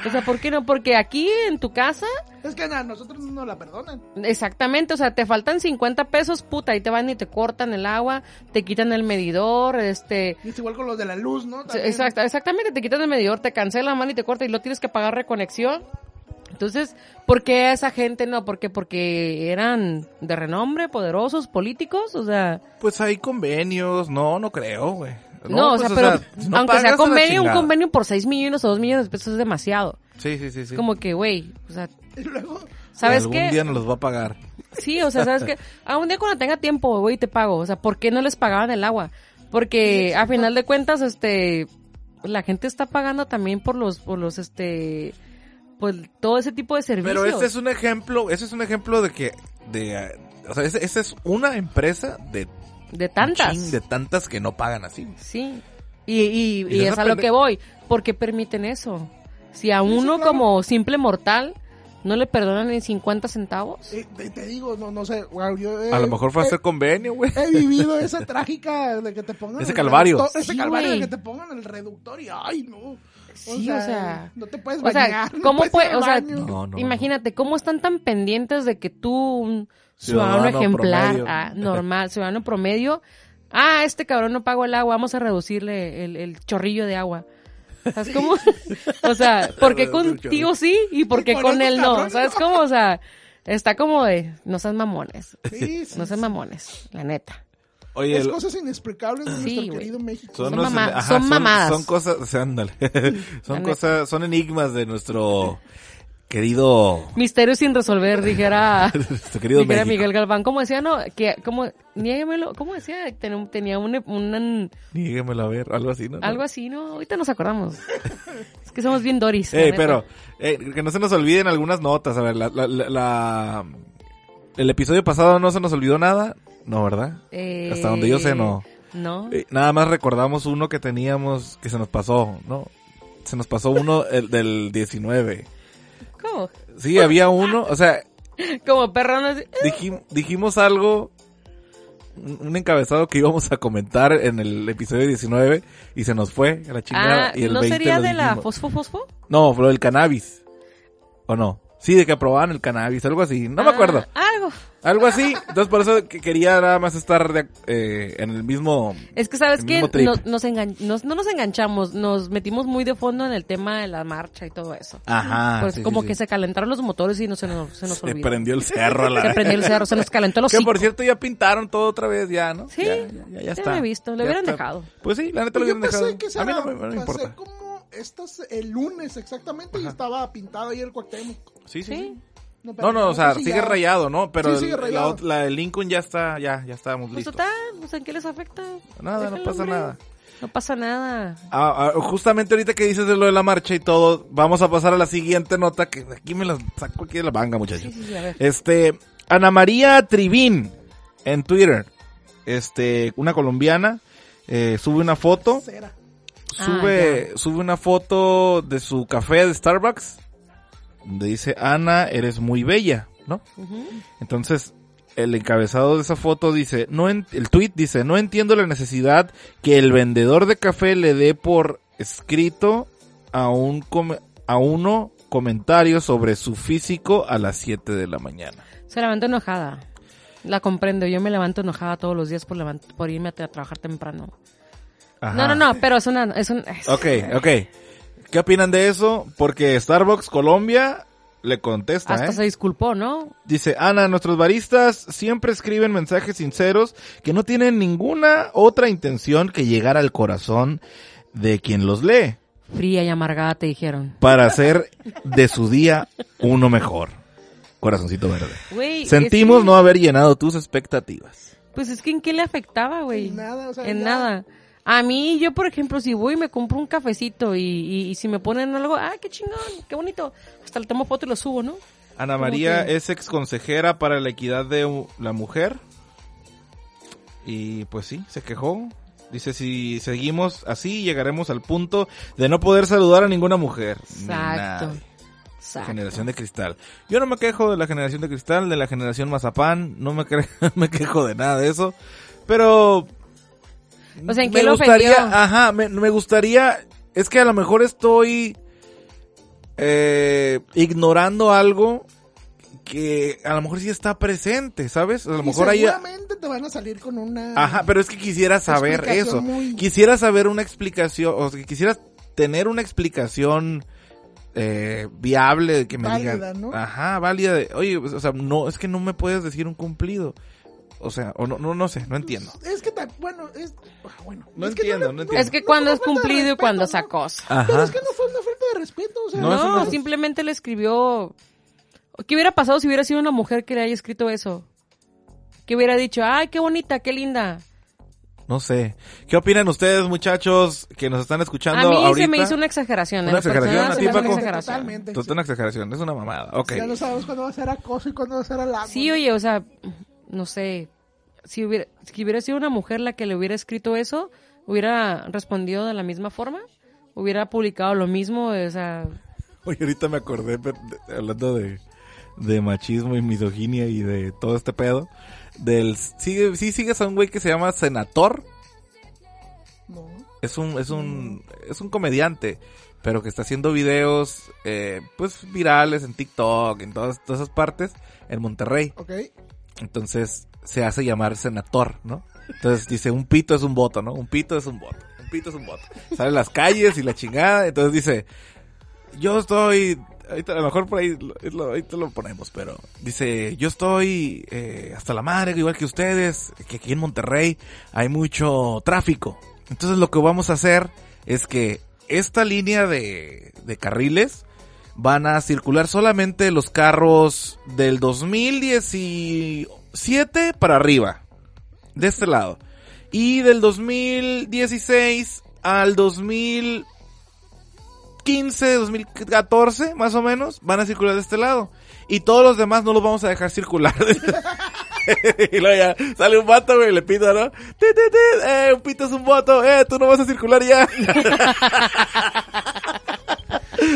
O sea, ¿por qué no? Porque aquí en tu casa, Es que a nosotros no nos la perdonan. exactamente, o sea, te faltan 50 pesos, puta, y te van y te cortan el agua, te quitan el medidor, este, Y es igual con los de la luz, ¿no? Sí, También. Exacto, exactamente, te quitan el medidor, te cancela man y te corta y lo tienes que pagar reconexión. Entonces, ¿por qué esa gente no? ¿Por qué? Porque eran de renombre, poderosos, políticos, o sea, Pues hay convenios, no, no creo, güey. No, o pues, sea, pero no aunque sea convenio, un convenio por 6 millones o 2 millones de pesos es demasiado. Sí, sí, sí, sí. Como que, güey, o sea, Y luego, ¿sabes Algún qué? día nos los va a pagar. Sí, o sea, ¿sabes qué? A un día cuando tenga tiempo, güey, te pago. O sea, ¿por qué no les pagaban el agua? Porque a final de cuentas, este, la gente está pagando también por los, por los, este, pues todo ese tipo de servicios. Pero este es un ejemplo, ese es un ejemplo de que, de, o sea, esa esa es una empresa de de tantas. de tantas que no pagan así. Sí. Y, y, Y es a lo que voy. ¿Por qué permiten eso? Si a uno como simple mortal no le perdonan ni 50 centavos. eh, te, te digo, no, no sé, yo A lo mejor fue a hacer convenio, güey. he vivido esa trágica de que te pongan Ese el calvario. reductor- ese Sí, calvario de que te pongan el reductor y ay no Sí, o sea, no te puedes O sea, bañar no ¿cómo puede, o sea, baño. No, no, imagínate, ¿cómo están tan pendientes de que tú, un ciudadano, Ciudadano ejemplar, ah, normal, ciudadano promedio, ah, este cabrón no pagó el agua, vamos a reducirle el, el chorrillo de agua? ¿Sabes cómo? o sea, ¿por qué contigo sí y por Y qué con él no? ¿Sabes cómo? O sea, está como de, no sean mamones, Sí, sí, no sean sí. mamones, la neta. Oye, es el- cosas inexplicables de Sí, nuestro querido México Son los- mama- son mamadas. Son cosas, o sea, ándale. son cosas, son enigmas de nuestro querido, Misterio sin resolver, dijera, nuestro querido dijera México. Miguel Galván. ¿Cómo decía, no? Que, como, niéguemelo, ¿cómo decía? Ten- Tenía un, un, Dígamelo a ver, algo así, ¿no? Algo así, ¿no? Ahorita nos acordamos. es que somos bien Doris. Ey, pero eh, que no se nos olviden algunas notas. A ver, la, la, la- la- el episodio pasado no se nos olvidó nada, no, ¿verdad? Eh, Hasta donde yo sé, no. No. Eh, nada más recordamos uno que teníamos que se nos pasó, ¿no? Se nos pasó uno el del 19. ¿Cómo? Sí, había uno, o sea, Como perro no dijim- dijimos algo, un encabezado que íbamos a comentar en el episodio 19 y se nos fue a la chingada. Ah, y el ¿no 20 sería de la dijimos. fosfo fosfo? No, lo del cannabis. ¿O no? Sí, de que aprobaban el cannabis, algo así. No me Ah, acuerdo. Algo. Algo así. Entonces, por eso que quería nada más estar de- eh, en el mismo... Es que sabes mismo trip. nos, nos engan- nos- no nos enganchamos, nos metimos muy de fondo en el tema de la marcha y todo eso. Ajá. pues sí, como sí, que sí. se calentaron los motores y no se nos, se nos Se olvidó. prendió el cerro a la Se prendió el cerro, se nos calentó los Que por cierto ya pintaron todo otra vez ya, ¿no? Sí, ya, ya, ya, ya ya está. lo he visto, lo Ya hubieran está. dejado. Pues sí, la neta lo Pues yo hubieran pensé dejado. que A mí no, me- no me pasé importa. como estas el lunes exactamente y estaba pintado ahí el Cuauhtémoc. Sí, sí. sí. No, No, no, o sea, sigue ya- rayado, ¿no? Pero Sí, el- sigue la, rayado. ot- la de Lincoln ya está, ya, ya estábamos Pues listos. total, ¿en qué les afecta? Nada, no pasa hombre. nada. No pasa nada. Ah, ah, justamente ahorita que dices de lo de la marcha y todo, vamos a pasar a la siguiente nota que aquí me la saco aquí de la manga, muchachos. Sí, sí, sí, a ver. Este, Ana María Trivín en Twitter, este, una colombiana, eh, sube una foto, sube, sube una foto de su café de Starbucks, donde dice, Ana, eres muy bella, ¿no? Entonces, el encabezado de esa foto dice, no en- el tweet dice, no entiendo la necesidad que el vendedor de café le dé por escrito a un a uno comentarios sobre su físico a las 7 de la mañana. Se levantó enojada. La comprendo. Yo me levanto enojada todos los días por, por irme a, tra- a trabajar temprano. Ajá. No, no, no, pero es una... Es un, es- Ok, ok. ¿Qué opinan de eso? Porque Starbucks Colombia le contesta, Hasta ¿eh? se disculpó, ¿no? Dice, Ana, nuestros baristas siempre escriben mensajes sinceros que no tienen ninguna otra intención que llegar al corazón de quien los lee Fría y amargada te dijeron. para hacer de su día uno mejor. Corazoncito verde. Sentimos es que- no haber llenado tus expectativas. Pues es que en qué le afectaba, güey. En nada, o sea, En ya- nada. A mí, yo por ejemplo, si voy y me compro un cafecito y, y- y si me ponen algo, ah, qué chingón, qué bonito. Hasta le tomo foto y lo subo, ¿no? Ana ¿Cómo María que? es ex consejera para la equidad de la mujer. Y pues sí, se quejó. Dice, si seguimos así, llegaremos al punto de no poder saludar a ninguna mujer. Exacto. Exacto. Generación de cristal. Yo no me quejo de la generación de cristal, de la generación mazapán. No me, me quejo de nada de eso. Pero... O sea, ¿en me qué lo gustaría, ofendió? ajá, me, me gustaría, es que a lo mejor estoy eh, ignorando algo que a lo mejor sí está presente, ¿sabes? A lo Y mejor hay... seguramente te van a salir con una... Ajá, pero es que quisiera saber eso. muy- Quisiera saber una explicación, o sea, quisiera tener una explicación eh, viable que me Válida, digan, ¿no? ajá, válida de, oye, pues, o sea, no, es que no me puedes decir un cumplido. O sea, o no, no, no sé, no entiendo. Es que, ta- bueno, es... ah, Bueno, No es que entiendo, no entiendo. Es que cuando es cumplido y cuando ¿no? esa cosa. Pero es que no fue una falta de respeto, o sea... No, No, no- simplemente le escribió. ¿Qué hubiera pasado si hubiera sido una mujer que le haya escrito eso? Que hubiera dicho, ay, qué bonita, qué linda. No sé. ¿Qué opinan ustedes, muchachos, que nos están escuchando A mí ahorita? se me hizo una exageración. ¿Una exageración a ti, Paco? Totalmente. Tú una exageración, es una mamada. Ok. Ya no sabemos cuándo va a ser acoso y cuándo va a ser halago. Sí, oye, o sea, no sé. Si hubiera, si hubiera sido una mujer la que le hubiera escrito eso, hubiera respondido de la misma forma, hubiera publicado lo mismo, o sea, Oye, ahorita me acordé, pero, de- hablando de, de machismo y misoginia y de todo este pedo, del, sigue, sí sigues a un güey que se llama Senator, No. es un, es un, es un comediante, pero que está haciendo videos, eh, pues virales en TikTok, en todas, todas esas partes, en Monterrey. Ok. Entonces se hace llamar senator, ¿no? Entonces dice, un pito es un voto, ¿no? Un pito es un voto. Un pito es un voto. Sale a las calles y la chingada. Entonces dice, yo estoy, ahorita a lo mejor por ahí, lo- ahorita lo ponemos, pero dice, yo estoy eh, hasta la madre, igual que ustedes, que aquí en Monterrey hay mucho tráfico. Entonces lo que vamos a hacer es que esta línea de, de carriles van a circular solamente los carros del 2017 para arriba. De este lado. Y del 2016 al 2015, 2014, más o menos, van a circular de este lado. Y todos los demás no los vamos a dejar circular. y luego ya sale un vato, güey, le pita, ¿no? Eh, un pito es un voto, eh, tú no vas a circular ya.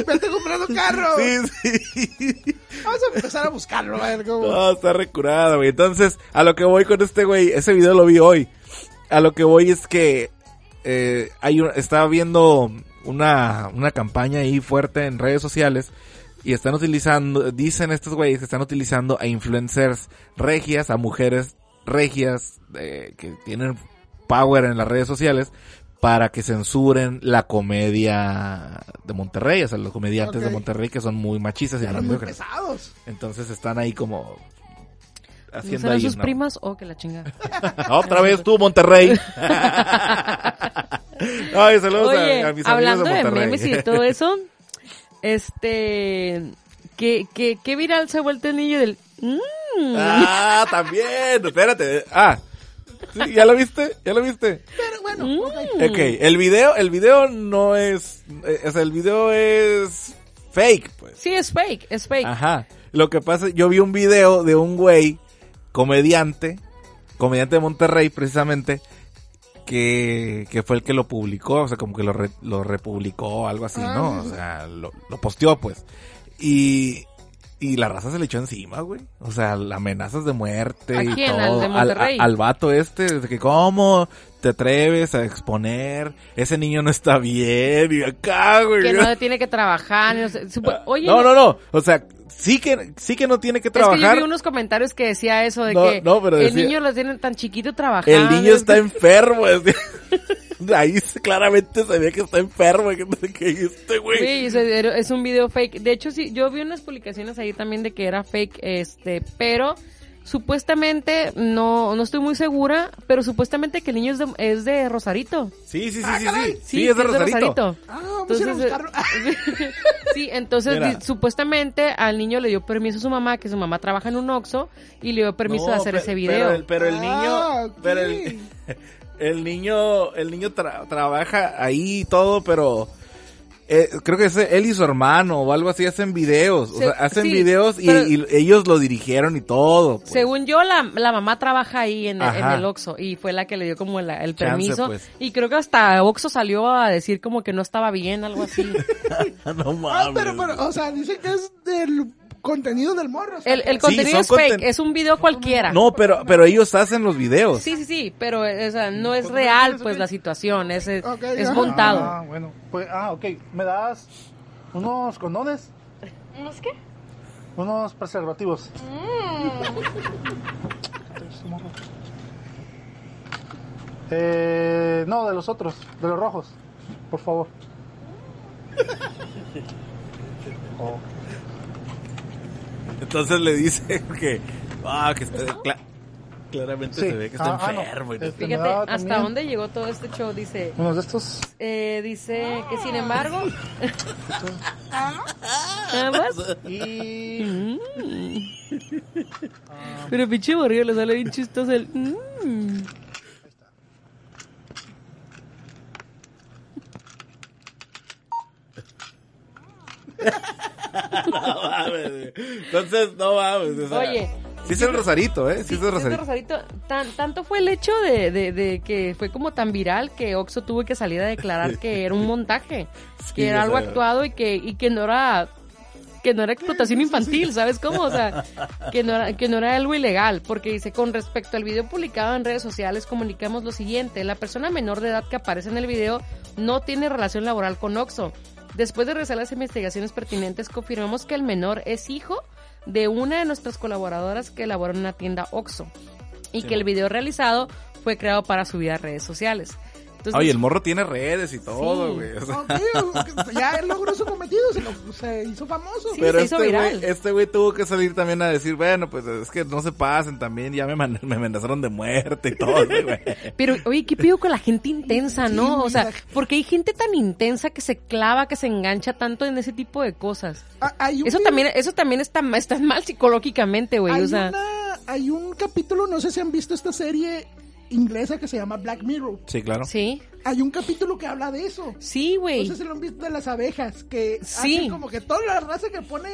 Vete comprando carro. sí, sí. Vamos a empezar a buscarlo, a ver cómo... No, está recurado, güey. Entonces, a lo que voy con este güey, ese video lo vi hoy. A lo que voy es que eh, hay un- estaba viendo una, una campaña ahí fuerte en redes sociales y están utilizando, dicen estos güeyes que están utilizando a influencers regias, a mujeres regias eh, que tienen power en las redes sociales para que censuren la comedia de Monterrey, o sea, los comediantes de. Monterrey que son muy machistas y Eran muy misóginos. pesados. Entonces están ahí como ¿no haciendo serán ahí sus primas o que la chingada? Otra vez tú, Monterrey. Ay, saludos a- Oye, a, mis hablando amigos de de Monterrey. memes y de todo eso, este, ¿qué, qué, qué viral se ha vuelto el niño del... Mm. Ah, también. Espérate. Ah. Sí, ¿Ya lo viste? ¿Ya lo viste? Pero bueno, Mm. ok. Ok, el video, el video no es, eh, o sea, el video es fake, pues. Sí, es fake, es fake. Ajá. Lo que pasa, yo vi un video de un güey, comediante, comediante de Monterrey precisamente, que, que fue el que lo publicó, o sea, como que lo, re- lo republicó, algo así, Ah, ¿no? O sí. sea, lo, lo posteó, pues. Y, y la raza se le echó encima, güey. O sea, amenazas de muerte ¿A y quién? todo. ¿Al de Monterrey? al vato este, de que cómo te atreves a exponer, ese niño no está bien, y acá, güey. Que no tiene que trabajar. no sé, supo- Oye, Ah, no, no, no, o sea, sí que, sí que no tiene que Es que yo trabajar. vi unos comentarios que decía eso de No, que no, pero el decía- niño lo tiene tan chiquito trabajando. El niño es está enfermo. Ahí claramente se ve que está enfermo. Que, que este güey. Sí, es, es un video fake. De hecho, sí, yo vi unas publicaciones ahí también de que era fake, este, pero supuestamente, no, no estoy muy segura, pero supuestamente que el niño es de, es de Rosarito. Sí, sí, sí, Ah, sí, sí. Sí, es de Rosarito. Ah, vamos a ir a Entonces, buscarlo. sí, entonces Mira. supuestamente al niño le dio permiso a su mamá, que su mamá trabaja en un Oxxo, y le dio permiso de No, hacer ese video. Pero el, pero el niño. Ah. Pero el, el niño. El niño tra- trabaja ahí y todo, pero. eh, creo que es él y su hermano o algo así hacen videos. O Se- sea, hacen sí, videos y, ellos lo dirigieron y todo. pues. Según yo, la, la mamá trabaja ahí en, el- en el Oxxo y fue la que le dio como la- el Chance, permiso. pues. Y creo que hasta Oxxo salió a decir como que no estaba bien, algo así. no Ah, mames. pero, pero, o sea, dicen que es del contenido del morro. o sea, El, el contenido es fake, conten- es un video cualquiera. No, pero, pero ellos hacen los videos. Sí, sí, sí, pero o sea, no es real pues la situación, es, ajá. montado. Ah, bueno. Pues, ah, ok. ¿Me das unos condones? ¿Unos qué? Unos preservativos. Eh, no, de los otros, de los rojos, por favor. Oh. Entonces le dice que, ah, que está, cla- claramente Sí. se ve que está Ah, ah, no. enfermo. y- Este, Fíjate hasta también dónde llegó todo este show, dice, Unos de estos. eh, dice que sin embargo, nada más. Y. Mm. Pero pinche morrillo le sale bien chistoso el... mm. No mames. Entonces, no mames. o sea, Oye, Sí es el Rosarito, ¿eh? Sí, es el Rosarito. Rosarito. Tan- tanto fue el hecho de, de- de que fue como tan viral que Oxo tuvo que salir a declarar que era un montaje, Sí, que era algo actuado y que, y que no era que no era explotación infantil, ¿sabes cómo? O sea, que no, era, que no era algo ilegal, porque dice, con respecto al video publicado en redes sociales, comunicamos lo siguiente, la persona menor de edad que aparece en el video no tiene relación laboral con Oxo. Después de realizar las investigaciones pertinentes, confirmamos que el menor es hijo de una de nuestras colaboradoras que elabora en una tienda Oxo y que el video realizado fue creado para subir a redes sociales. Entonces, Oye, el morro tiene redes y todo, Sí. güey. o sea, ok, ya él logró su cometido, se, lo- se hizo famoso. Sí, pero se hizo este viral. güey, este güey tuvo que salir también a decir, bueno, pues es que no se pasen también, ya me, man- me amenazaron de muerte y todo, güey. Pero, oye, ¿qué pido con la gente intensa, no? Sí, o sea, porque hay gente tan intensa que se clava, que se engancha tanto en ese tipo de cosas. Ah, hay un Eso video- también, eso también está, está mal psicológicamente, güey. hay, O sea, una- hay un capítulo, no sé si han visto esta serie inglesa que se llama Black Mirror. Sí, claro. sí, Hay un capítulo que habla de eso. sí, güey. si lo han visto de las abejas, que Sí. hacen como que toda la raza que pone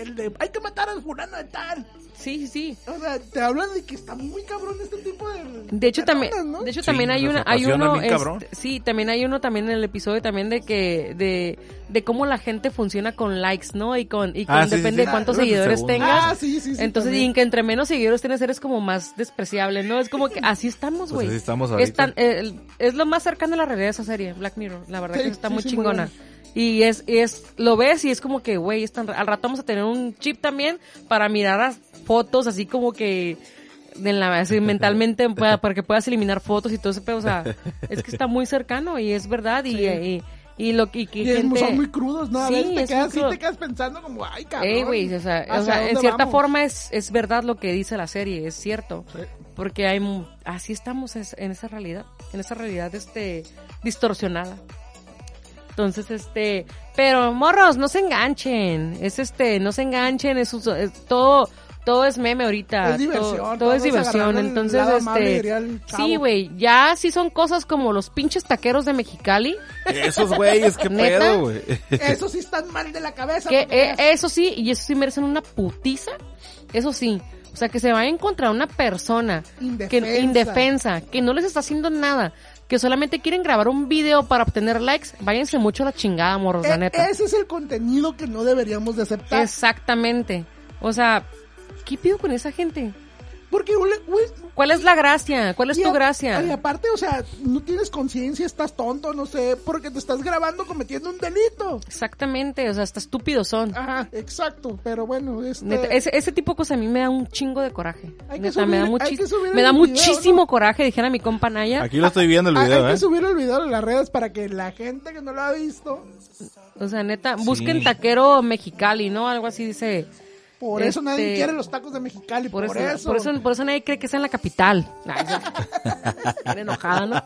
el de hay que matar al fulano de tal. Sí, sí, sí. O sea, te hablan de que está muy cabrón este tipo de... De hecho también, ¿no? de hecho Sí, también hay una, hay uno, este, sí, también hay uno también en el episodio también de que, de, de cómo la gente funciona con likes, ¿no? Y con, y con Ah, sí, depende sí. de cuántos seguidores tengas. Ah, sí, sí, sí. Entonces, también. y que entre menos seguidores tienes, eres como más despreciable, ¿no? Es como que así estamos, Pues güey. así estamos es, ahorita. tan- eh, es lo más cercano a la realidad de esa serie, Black Mirror. La verdad Sí, que está sí, muy sí, muy chingona. Y es, es, lo ves y es como que, güey, al rato vamos a tener un chip también para mirar las fotos así como que, de la, así mentalmente, pueda- para que puedas eliminar fotos y todo ese pedo, o sea, es que está muy cercano y es verdad y, y, y lo que, y que Y es- gente... son muy crudos, ¿no? A Sí, veces te quedas, sí te quedas pensando como, ay, cabrón. Ey, güey, o sea, o ¿hacia sea, en cierta vamos? forma es, es verdad lo que dice la serie, es cierto. Sí. Porque hay, así estamos es- en esa realidad, en esa realidad, este, distorsionada. Entonces, este, pero morros, no se enganchen, es este, no se enganchen, es, todo, todo es meme ahorita. Es diversión, Todo, todo es diversión. Entonces, este. Sí, güey. Ya sí son cosas como los pinches taqueros de Mexicali. Esos güeyes, qué ¿Neta? pedo, güey. Eso sí están mal de la cabeza. Que eh, eso sí, y eso sí merecen una putiza. Eso sí. O sea, que se vayan contra una persona que Indefensa. que no les está haciendo nada, que solamente quieren grabar un video para obtener likes, váyanse mucho a la chingada, morros, la e- neta. ese es el contenido que no deberíamos de aceptar. Exactamente. O sea, ¿qué pido con esa gente? Porque, ¿Cuál es la gracia? ¿Cuál es y tu a- gracia? Y aparte, o sea, no tienes conciencia, estás tonto, no sé, porque te estás grabando cometiendo un delito. Exactamente, o sea, hasta estúpidos son. Ajá, exacto, pero bueno, este... Neta, ese, ese tipo de cosas a mí me da un chingo de coraje. Hay que Neta, me da, subir- hay que subir me da video, muchísimo coraje, dijera mi compa Naya. Aquí lo estoy viendo el hay- video, hay ¿eh? que subir el video en las redes para que la gente que no lo ha visto, O sea, neta, Sí. busquen taquero mexicali, ¿no? Algo así dice. Por eso nadie Este, quiere los tacos de Mexicali, Por por, eso, eso. por eso, por eso nadie cree que sea en la capital. Bien enojada, ¿no?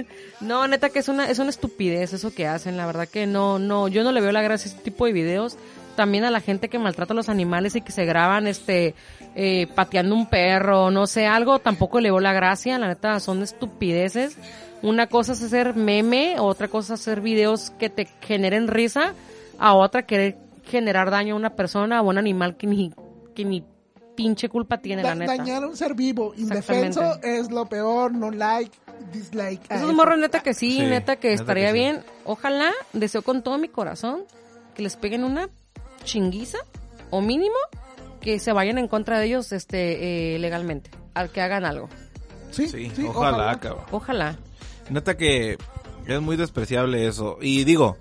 No, neta que es una, es una estupidez eso que hacen, la verdad que no, no, yo no le veo la gracia a este tipo de videos. También a la gente que maltrata a los animales y que se graban, este, eh, pateando un perro, no sé, algo, tampoco le veo la gracia, la neta son estupideces. Una cosa es hacer meme, otra cosa es hacer videos que te generen risa, a otra querer generar daño a una persona o a un animal que ni, que ni pinche culpa tiene, Da- la neta. dañar a un ser vivo, indefenso, es lo peor, no like, dislike. a Esos eso. morros neta que sí, Sí, neta que neta estaría que sí. bien. Ojalá, deseo con todo mi corazón que les peguen una chinguiza o mínimo que se vayan en contra de ellos este eh, legalmente, al que hagan algo. Sí, Sí, sí, ojalá, cabrón. Ojalá. Neta que es muy despreciable eso. Y digo,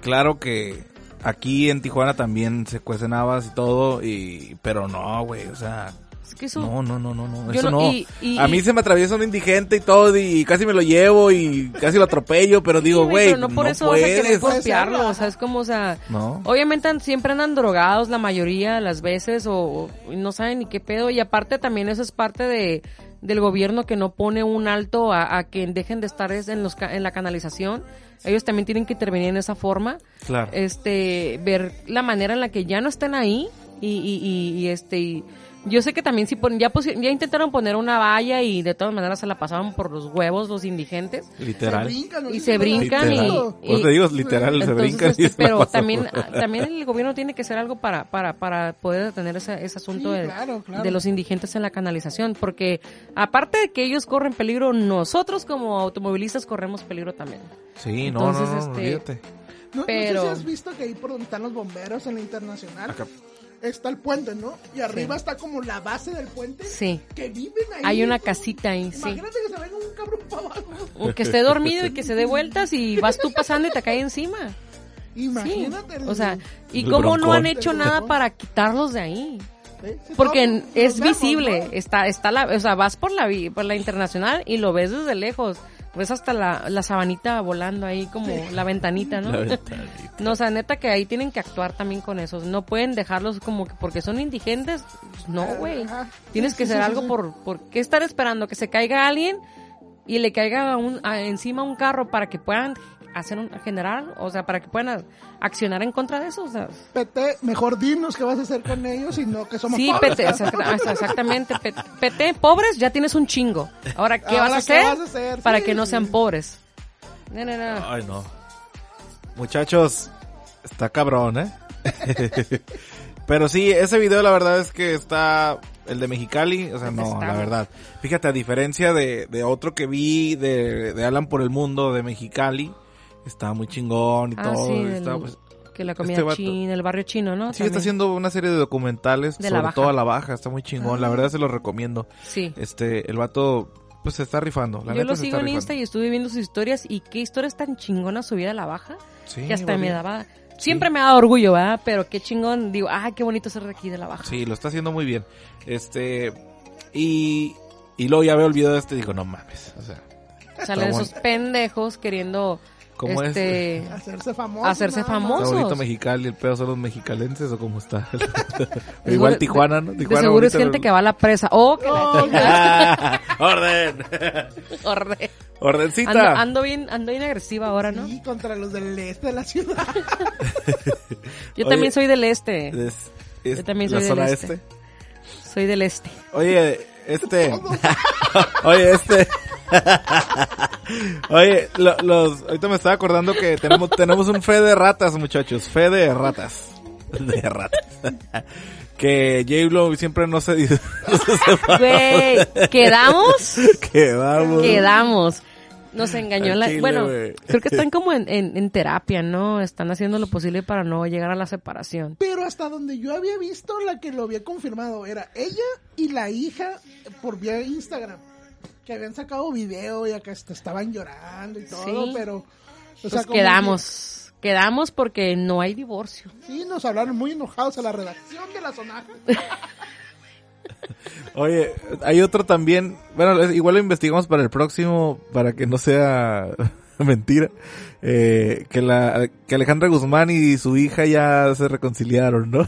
claro que aquí en Tijuana también se cuecen habas y todo, y pero no, güey, o sea, Es que eso no, no, no, no, no, eso no- no. y- y- a mí se me atraviesa un indigente y todo, y casi me lo llevo y casi lo atropello, pero digo, güey, pero no por eso vas a querer puedes. golpearlo, o sea, es como, o sea, No. obviamente siempre andan drogados la mayoría las veces o, o no saben ni qué pedo y aparte también eso es parte de del gobierno que no pone un alto a, a que dejen de estar es- en los ca- en la canalización. Ellos también tienen que intervenir en esa forma. Claro. Este, ver la manera en la que ya no estén ahí y, y, y, y, este y yo sé que también si pon- ya ya intentaron poner una valla y de todas maneras se la pasaban por los huevos los indigentes Literal. brincan, ¿no? y se brincan y, Literal. y- Pues te digo, literal, se brincan y este, se la pero también también el gobierno tiene que hacer algo para para para poder detener ese, ese asunto Sí, de, claro, claro. de los indigentes en la canalización porque aparte de que ellos corren peligro nosotros como automovilistas corremos peligro también Sí, no, Entonces, no, no, este. No, no Pero- sé si has visto que ahí por donde están los bomberos en la internacional Acá. Está el puente, ¿no? Y arriba está como la base del puente. Sí. Que viven ahí. hay una casita ahí sí Imagínate que se venga un cabrón para abajo. o que esté dormido y que se dé vueltas y vas tú pasando y te cae encima Sí. Imagínate. el- o sea y cómo no han hecho nada para quitarlos de ahí ¿eh? Sí, Porque todos es vemos, visible, ¿no? está, está la, o sea, vas por la, vi- por la internacional y lo ves desde lejos. Ves hasta la, la sabanita volando ahí como la ventanita, ¿no? La ventanita. no, o sea, neta que ahí tienen que actuar también con esos. No pueden dejarlos como que porque son indigentes. Pues No, güey. Tienes que hacer algo por, por qué estar esperando que se caiga alguien y le caiga un, a- encima un carro para que puedan hacer un general, o sea, para que puedan accionar en contra de eso, o sea, PT, mejor dinos qué vas a hacer con ellos y no que somos Sí, pobres. PT, exacta- exactamente. PT, pobres, ya tienes un chingo. Ahora, ¿qué, Ahora, vas, a ¿qué hacer vas a hacer? para Sí, que no sean pobres? No, no, no. Ay, no. Muchachos, está cabrón, ¿eh? Pero sí, ese video la verdad es que está... El de Mexicali, o sea, no, la verdad. Fíjate, a diferencia de, de otro que vi de, de Alan por el Mundo de Mexicali, está muy chingón y Ah, todo. sí, está, pues, que la comida este china, el barrio chino, ¿no? Sí, está También. haciendo una serie de documentales De sobre todo a la baja, está muy chingón, la verdad se los recomiendo. Sí. Este, el vato, pues se está rifando. La Yo lo sigo está en Insta y estuve viendo sus historias y qué historias tan chingonas subida a la baja Sí, que hasta me daba... Siempre me ha dado orgullo, ¿verdad? Pero qué chingón. Digo, ah, qué bonito ser de aquí de la baja. Sí, lo está haciendo muy bien. Este, y, y luego ya veo el video de este y digo, no mames, o sea, Salen está esos pendejos queriendo... ¿Cómo es? este, Hacerse famoso. Hacerse famoso. ¿Está Mexicali? ¿El pedo son los mexicalenses o cómo está? De Igual Tijuana, ¿no? de Tijuana seguro es gente que va a la presa. Oh, que la Oh, chingada. ¡Orden! Orde. ¡Ordencita! Ando, ando bien, ando bien agresiva ahora, ¿no? Sí, contra los del este de la ciudad. Yo Oye, también soy del este. Es- es Yo también la soy del zona este. este. Soy del este. Oye, este. Oye, este. Oye, lo- los, ahorita me estaba acordando que tenemos, tenemos un fe de ratas, muchachos. Fe de ratas. De ratas. Que J-Lo siempre no se dice. no se. Güey, ¿quedamos? Quedamos. Quedamos. Nos engañó la... chile, bueno, creo que están como en, en, en terapia, ¿no? Están haciendo lo posible para no llegar a la separación. Pero hasta donde yo había visto, la que lo había confirmado era ella y la hija por vía Instagram. Que habían sacado video y acá hasta estaban llorando y todo, Sí. pero... O Pues sea, como quedamos. Quedamos porque no hay divorcio. sí, nos hablaron muy enojados a la redacción de la sonaja. Oye, hay otro también. Bueno, igual lo investigamos para el próximo, para que no sea mentira. Eh, que la que Alejandra Guzmán y su hija ya se reconciliaron, ¿no?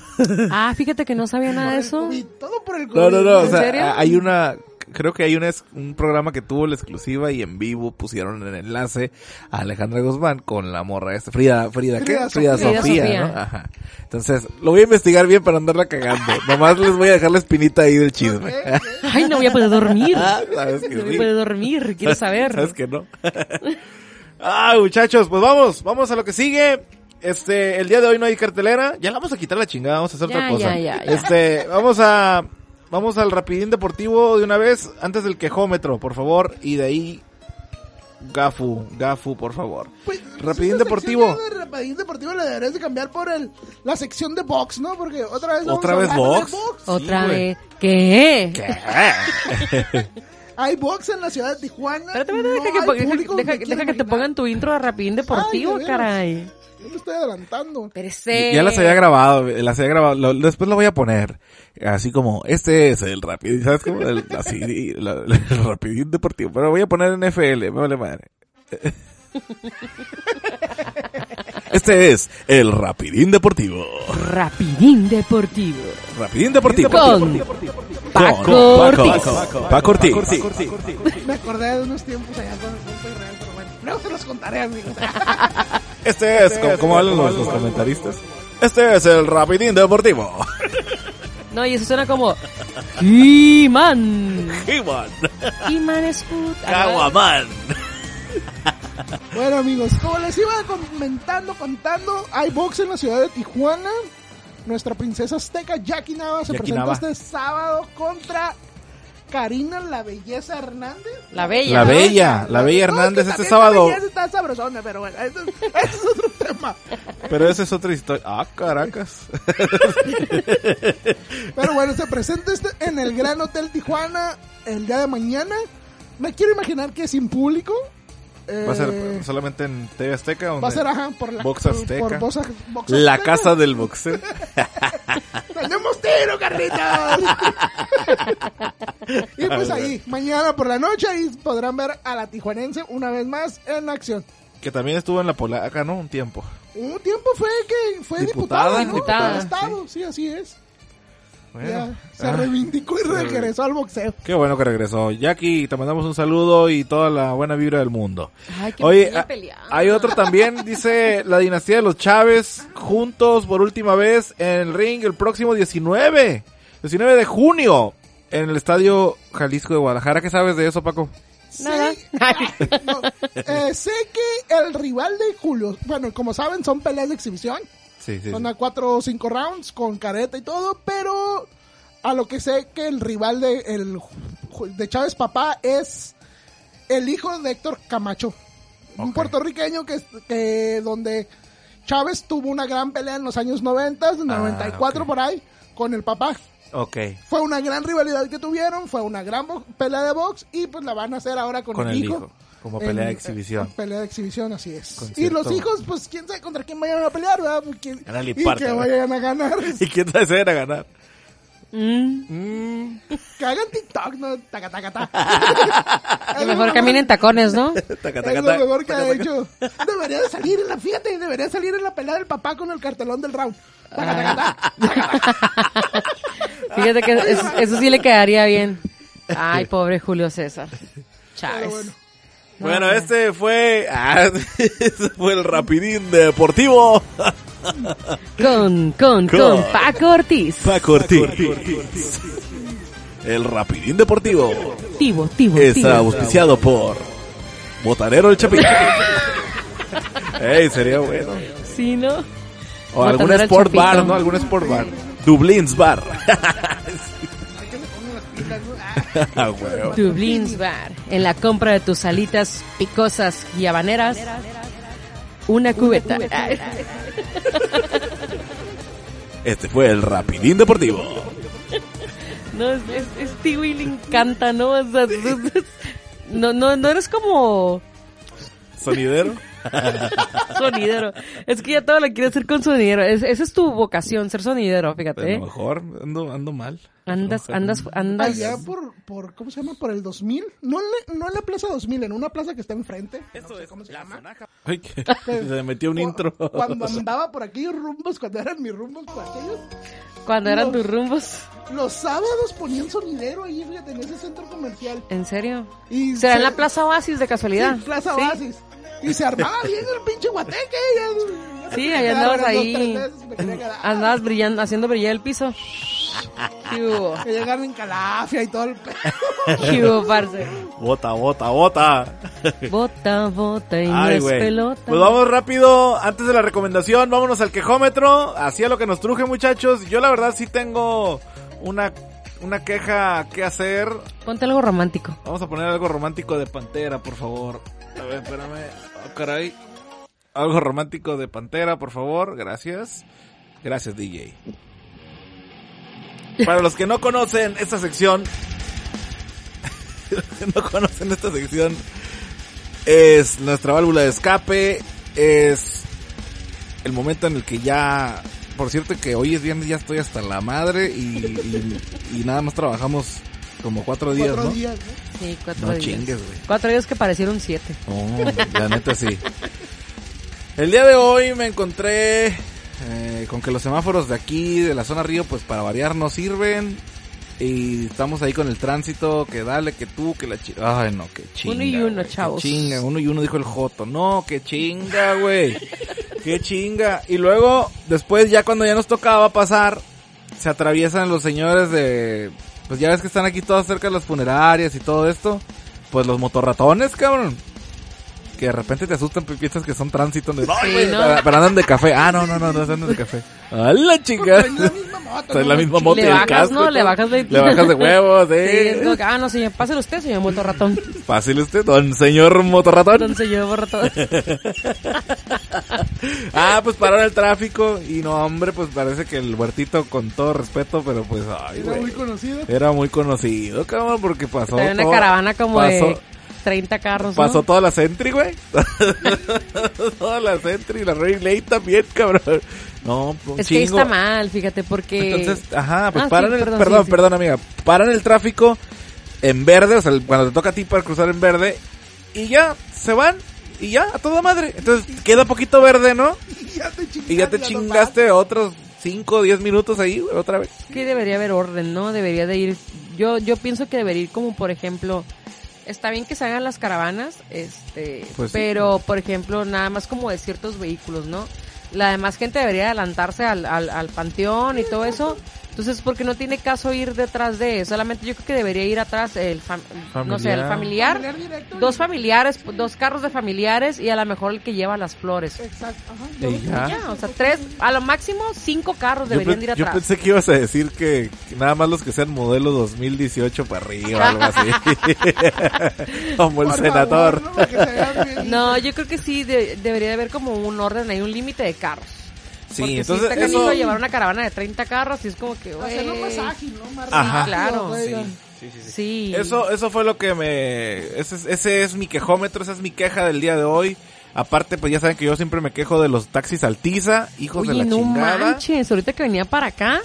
Ah, fíjate que no sabía nada de eso. Y todo por el No, no, no. O ¿En sea, hay una. Creo que hay una, es- un programa que tuvo la exclusiva y en vivo pusieron el enlace a Alejandra Guzmán con la morra esta. Frida, Frida, ¿qué? Frida Frida, Sofía. ¿no? Ajá. Entonces, lo voy a investigar bien para andarla cagando. Nomás les voy a dejar la espinita ahí del chisme. Ay, no voy a poder dormir. Ah, sabes que No voy sí. a poder dormir. Quiero saber. ¿Sabes que no? ah, muchachos, pues vamos, vamos a lo que sigue. Este, el día de hoy no hay cartelera. Ya la vamos a quitar la chingada, vamos a hacer Ya, otra cosa. ya, ya, ya. Este, vamos a, vamos al rapidín deportivo de una vez, antes del quejómetro, por favor, y de ahí, Gafu, Gafu, por favor. Pues, Rapidín deportivo. de Rapidín deportivo la deberías de cambiar por el, la sección de box, ¿no? Porque otra vez vamos ¿Otra a vez de box? Otra Sí, vez. ¿Qué? Hay box en la ciudad de Tijuana. Espérate, espérate, no deja, que, hay po- deja- público deja- que deja quiera que te pongan tu intro de Rapidín Deportivo, Ay, de veras. caray. Yo me estoy adelantando. Espérese. Ya las había grabado, las había grabado, lo- después lo voy a poner, así como, este es el rapidín, ¿sabes cómo? El, así, la- el rapidín deportivo, pero voy a poner en FL, me vale madre. Este es el rapidín deportivo. Rapidín Deportivo. Rapidín deportivo. Con Paco Ortiz. Paco Ortiz. Me acordé de unos tiempos allá con el Israel, pero bueno, luego se los contaré, amigos. Este es, como, como hablan los, los comentaristas. Este es el rapidín deportivo. No, y eso suena como He-Man. He-Man. He-Man Scoot. Caguaman. Bueno, amigos, como les iba comentando, contando, hay box en la ciudad de Tijuana. Nuestra princesa azteca Jackie Nava se Nava. este sábado contra Karina la Belleza Hernández. La Bella. La. Bella, la Bella Hernández este sábado. La está sabrosona, pero bueno, eso, eso es otro tema. Pero esa es otra historia. Ah, caracas. Pero bueno, se presenta este en el Gran Hotel Tijuana el día de mañana. Me quiero imaginar que sin público. Va a ser Eh, solamente en TV Azteca. Va a ser, ajá, por la... Box Azteca. por Box- Box La casa del boxeo. ¡Tenemos tiro, Carlitos! y pues ahí, mañana por la noche, ahí podrán ver a la tijuanense una vez más en acción. Que también estuvo en la polaca, ¿no? Un tiempo. Un tiempo fue que fue Diputada, diputada, ¿no? diputada, sí. así es. Bueno. ya se Ah, reivindicó y regresó al boxeo. Qué bueno que regresó. Jackie, te mandamos un saludo y toda la buena vibra del mundo. Ay, qué Oye, ah, hay otro también, dice la dinastía de los Chávez, juntos por última vez en el ring el próximo 19, 19 de junio, en el Estadio Jalisco de Guadalajara. ¿Qué sabes de eso, Paco? Nada. No, eh, sé que el rival de Julio, bueno, como saben, son peleas de exhibición. Sí, sí. Son a cuatro o cinco rounds con careta y todo, pero a lo que sé que el rival de, el, de Chávez Papá es el hijo de Héctor Camacho, un puertorriqueño que, que donde Chávez tuvo una gran pelea en los años 90, 94 Ah, ok. por ahí, con el papá. Ok. Fue una gran rivalidad que tuvieron, fue una gran pelea de box y pues la van a hacer ahora con, Con el, el hijo. hijo, como pelea de exhibición. en pelea de exhibición, así es. Y los hijos, pues quién sabe contra quién vayan a pelear, ¿verdad? A nadie y que ¿verdad? vayan a ganar. ¿Y quién sabe si van a ganar? Mm, que hagan TikTok, ¿no? Taca, taca, taca. que mejor caminen tacones, ¿no? Taca, Es taca, lo taca, mejor que taca, ha taca. hecho. Debería de salir en la, fíjate, debería salir en la pelea del papá con el cartelón del round. Taca, taca, taca. Fíjate que eso, eso sí le quedaría bien. Ay, pobre Julio César. Chávez. bueno. Bueno, este fue, ah, este fue el rapidín deportivo. Con, con, Con. con Paco Ortiz. Paco Ortiz. El Rapidín Deportivo Tivo, tivo, es tivo. auspiciado por Botanero el Chapín. Ey, sería bueno. Sí, ¿no? O algún sport bar, ¿no? Algún sport bar. Dublin's Bar. Ah. Dublin's Bar. En la compra de tus alitas picosas y habaneras, una cubeta. Este fue el Rapidín Deportivo. No, es, es, le encanta, ¿no? O sea, no, no, no eres como Sonidero. sonidero. Es que ya todo lo quieres hacer con sonidero. Es- esa es tu vocación, ser sonidero, A fíjate. lo ¿eh? mejor ando, ando mal. Andas, andas, andas. Allá por, por, ¿cómo se llama? Por el 2000. No en, la, no en la plaza 2000, en una plaza que está enfrente. no sé cómo se llama. Ay, que se me metió un intro. Cuando andaba por aquellos rumbos, cuando eran mis rumbos por aquellos, Cuando eran Los- tus rumbos. los sábados ponían sonidero ahí, fíjate, en ese centro comercial. ¿En serio? Y ¿Será se- en la Plaza Oasis de casualidad? Sí, Plaza Sí. Oasis. Y se armaba bien el pinche guateque. ya Sí, ahí andabas ahí. Andabas brillando, haciendo brillar el piso. ¿Qué hubo? Que llegaron en calafia y todo el pedo. ¿Qué hubo, parce? Bota, bota, bota. Bota, bota y no Ay, es güey. pelota. Pues vamos rápido, antes de la recomendación, vámonos al quejómetro, así a lo que nos truje muchachos. Yo la verdad sí tengo una, una queja que hacer. Ponte algo romántico. Vamos a poner algo romántico de Pantera, por favor. A ver, espérame. Oh, caray. Algo romántico de Pantera, por favor. Gracias. Gracias, DJ. Para los que no conocen esta sección, los que no conocen esta sección, es nuestra válvula de escape, es el momento en el que ya, por cierto que hoy es viernes, ya estoy hasta la madre y- y nada más trabajamos como cuatro días, Cuatro ¿no? días, ¿no? Sí, cuatro No días. chingues, güey. Cuatro días que parecieron siete. Oh, la neta sí. El día de hoy me encontré eh, con que los semáforos de aquí, de la zona río, pues para variar no sirven. Y estamos ahí con el tránsito, que dale, que tú, que la chinga. Ay, no, que chinga. Uno y uno, que chavos. Chinga, uno y uno dijo el Joto. No, que chinga, güey. que chinga. Y luego, después ya cuando ya nos tocaba pasar, se atraviesan los señores de... Pues ya ves que están aquí todos cerca de las funerarias y todo esto. Pues los motorratones, cabrón. Que de repente te asustan, pues, piensas que son tránsito. De, Sí, pero, pero andan de café. Ah, no, no, no, no andan de café. ¡A la chingada! Traen la misma moto. ¿no? la misma moto y Le el casco. ¿no? y Le bajas de... Le bajas de huevos, Sí, es eh. como que, ah, no, señor, pásale usted, señor motorratón. Fácil usted, don señor motorratón. Yo borro todo. Ah, pues pararon el tráfico y no, hombre, pues parece que el huertito, con todo respeto, pero pues, ay, Era muy conocido. Era muy conocido, cabrón, porque pasó Trae una todo- caravana como pasó, de 30 carros, ¿no? Pasó toda la Sentry, güey. toda la Sentry, la Ray Lane también, cabrón. No, un Es que ahí chingo. está mal, fíjate, porque... Entonces, ajá, pues Ah, sí, paran el, perdón, perdón, sí, sí. perdón, amiga, paran el tráfico en verde, o sea, cuando te toca a ti para cruzar en verde, y ya, se van, y ya, a toda madre. Entonces, queda poquito verde, ¿no? Y ya te chingaste. Y ya te no chingaste otros 5 o 10 minutos ahí, güey, otra vez. que debería haber orden, ¿no? Debería de ir, yo, yo pienso que debería ir como, por ejemplo, está bien que se hagan las caravanas, este, Pues sí. pero, por ejemplo, nada más como de ciertos vehículos, ¿no? La demás gente debería adelantarse al, al, al panteón y todo eso. Entonces, porque no tiene caso ir detrás de, solamente yo creo que debería ir atrás el, fam- no sé, el Familiar. familiar, Familiar directo. dos familiares, dos carros de familiares y a lo mejor el que lleva las flores. Exacto. Ajá. Y ya. Ya, o sea, tres, a lo máximo cinco carros Yo, deberían ir yo atrás. pensé que ibas a decir que, nada más los que sean modelo 2018 para arriba, algo así. Como el Por senador. favor, ¿no? Yo creo que sí de- debería de haber como un orden ahí, un límite de carros. Sí, Porque entonces si está eso... llevar una caravana de 30 carros y es como que. Hacerlo más ágil, ¿no? Más Ajá. rápido, Claro. güey. Sí, sí, sí, sí. Sí. Eso, eso fue lo que me... Ese es, ese es mi quejómetro, esa es mi queja del día de hoy. Aparte, pues ya saben que yo siempre me quejo de los taxis Altiza, hijos de Oye, la no chingada. manches, ahorita que venía para acá,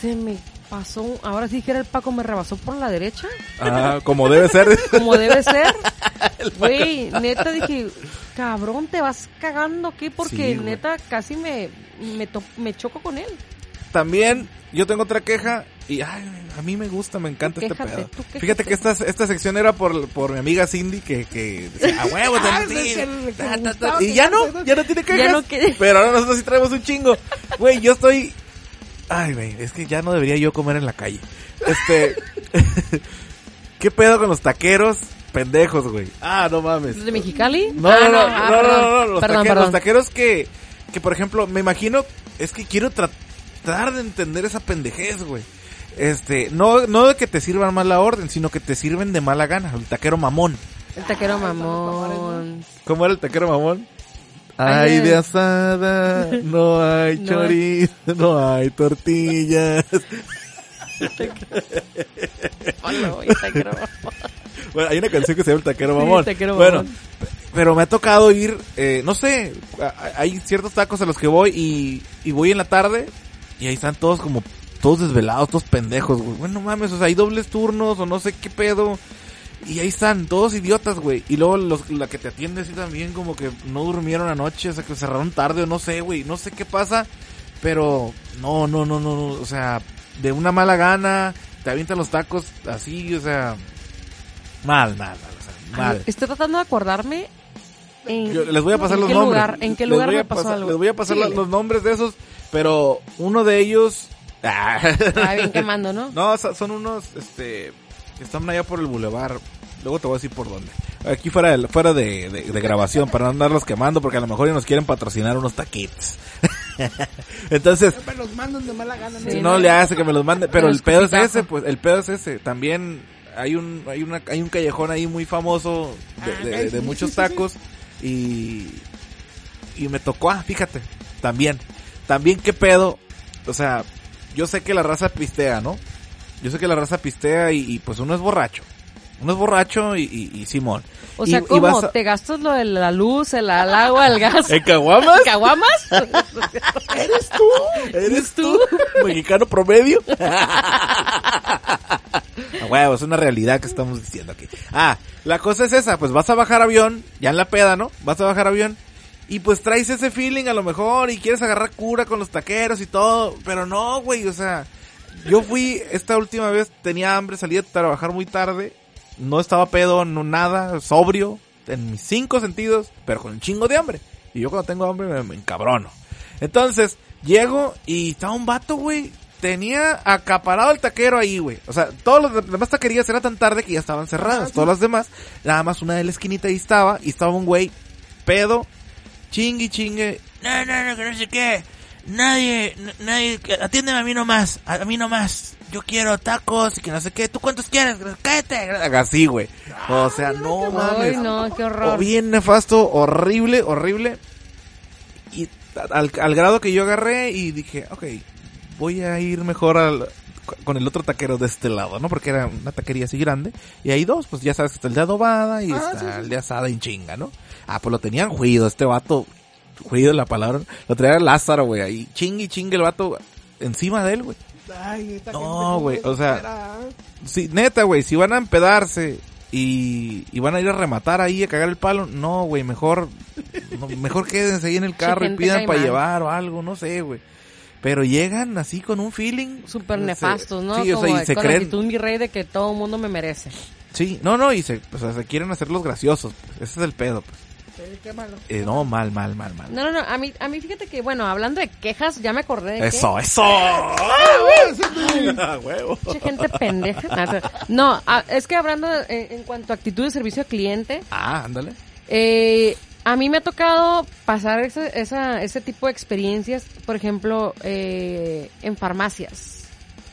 se me pasó, ahora sí que era el Paco, me rebasó por la derecha, Ah, como debe ser. como debe ser. Güey, neta dije, cabrón, te vas cagando aquí porque Sí, neta casi me, me, to- me choco con él. También, yo tengo otra queja. Y ay, a mí me gusta, me encanta este pedo. Fíjate que esta, esta sección era por, por mi amiga Cindy que, que decía, a huevo, Ah, te- es sí, que le- ta, le ta, ta". gustaba Y ya no, ya no tiene quejas. Ya no que- Pero ahora nosotros sí traemos un chingo. Güey, yo estoy... Ay, güey, es que ya no debería yo comer en la calle. Este... ¿Qué pedo con los taqueros pendejos, güey? Ah, no mames. ¿Los de Mexicali? No, Ah, no, no, ah, no, no, no, los, perdón, taqueros, perdón. los taqueros que, que, por ejemplo, me imagino, es que quiero tratar de entender esa pendejez, güey. Este, no, no de que te sirvan mal la orden, sino que te sirven de mala gana, el taquero mamón. El taquero mamón. ¿Cómo era el taquero mamón? Ay, Hay de asada, no hay No. chorizo, no hay tortillas. Bueno, hay una canción que se llama El Taquero Sí, Mamón. El Taquero bueno, Mamón. pero me ha tocado ir, eh, no sé, hay ciertos tacos a los que voy y, y voy en la tarde y ahí están todos como, todos desvelados, todos pendejos, güey. Bueno, mames, o sea, hay dobles turnos o no sé qué pedo. Y ahí están, todos idiotas, güey. Y luego los, la que te atiende así también como que no durmieron anoche, o sea, que cerraron tarde o no sé, güey. No sé qué pasa, pero no, no, no, no, no, o sea, de una mala gana, te avientan los tacos así, o sea, mal, mal, mal, o sea, mal. Estoy tratando de acordarme. En, Yo les voy a pasar ¿en los qué nombres. Lugar, ¿En qué lugar me pasó pasar- algo? Les voy a pasar Sí. los nombres de esos, pero uno de ellos... Ah, bien quemando, ¿no? No, so- son unos, este, que están allá por el bulevar. Luego te voy a decir por dónde. Aquí fuera de, fuera de, de- de grabación, para no andarlos quemando, porque a lo mejor ya nos quieren patrocinar unos taquitos. Entonces, Me los mandan de mala gana. Sí, no ¿no? le hace que me los mande, pero el pedo es ese, pues, el pedo es ese. También hay un, hay una, hay un callejón ahí muy famoso de, Ah, de- de muchos tacos y, y me tocó, ah, fíjate, también, también qué pedo, o sea, yo sé que la raza pistea, ¿no? Yo sé que la raza pistea y, y, pues uno es borracho. Uno es borracho y, y, y Simón. O sea, y ¿cómo? vas a- ¿Te gastas lo de la luz, el, el agua, el gas? ¿En caguamas? ¿Caguamas? ¿Eres tú? ¿Eres tú? ¿Mexicano promedio? A huevo, es una realidad que estamos diciendo aquí. Ah, la cosa es esa, pues vas a bajar avión, ya en la peda, ¿no? Vas a bajar avión y pues traes ese feeling a lo mejor y quieres agarrar cura con los taqueros y todo, pero no, güey, o sea, yo fui esta última vez, tenía hambre, salí a trabajar muy tarde, no estaba pedo, no nada, sobrio, en mis cinco sentidos, pero con un chingo de hambre. Y yo cuando tengo hambre me, me encabrono. Entonces, llego y estaba un vato, güey. Tenía acaparado el taquero ahí, güey. O sea, todas las demás taquerías era tan tarde que ya estaban cerradas. Todas las demás, nada más una de la esquinita ahí estaba. Y estaba un güey, pedo, chingue, chingue. No, no, no, que no sé qué. Nadie, nadie, atiéndeme a mí nomás, a a mí nomás. Yo quiero tacos y que no sé qué. ¿Tú cuántos quieres? Cállate. Así, güey. O sea, no mames. Ay, no, qué O horror. bien nefasto, horrible, horrible. Y al, al grado que yo agarré y dije, ok, voy a ir mejor al, con el otro taquero de este lado, ¿no? Porque era una taquería así grande. Y hay dos, pues ya sabes que está el de adobada y Ah, está sí, sí, el de asada en chinga, ¿no? Ah, pues lo tenían juido, este vato, juido la palabra, lo traía Lázaro, güey, ahí chingue y chingue el vato encima de él, güey. No, güey, o sea, desespera, ¿eh? Neta, güey, si van a empedarse y, y van a ir a rematar ahí a cagar el palo, no, güey, mejor, no, mejor quédense ahí en el carro y pidan para llevar o algo, no sé, güey. Pero llegan así con un feeling. Súper sé, nefastos, ¿no? Sí, o Como sea, y se con creen. actitud mi rey de que todo el mundo me merece. Sí, no, no, y se, o sea, se quieren hacer los graciosos. pues, Ese es el pedo, pues. Sí, qué malo. Eh, no, mal, mal, mal, mal. No, no, no, a mí, a mí fíjate que, bueno, hablando de quejas, ya me acordé de Eso, que... eso. Ah, huevo. Mucha gente pendeja. No, es que hablando de- en, en cuanto a actitud de servicio al cliente, Ah, ándale. eh, a mí me ha tocado pasar esa, esa, ese tipo de experiencias, por ejemplo, eh, en farmacias.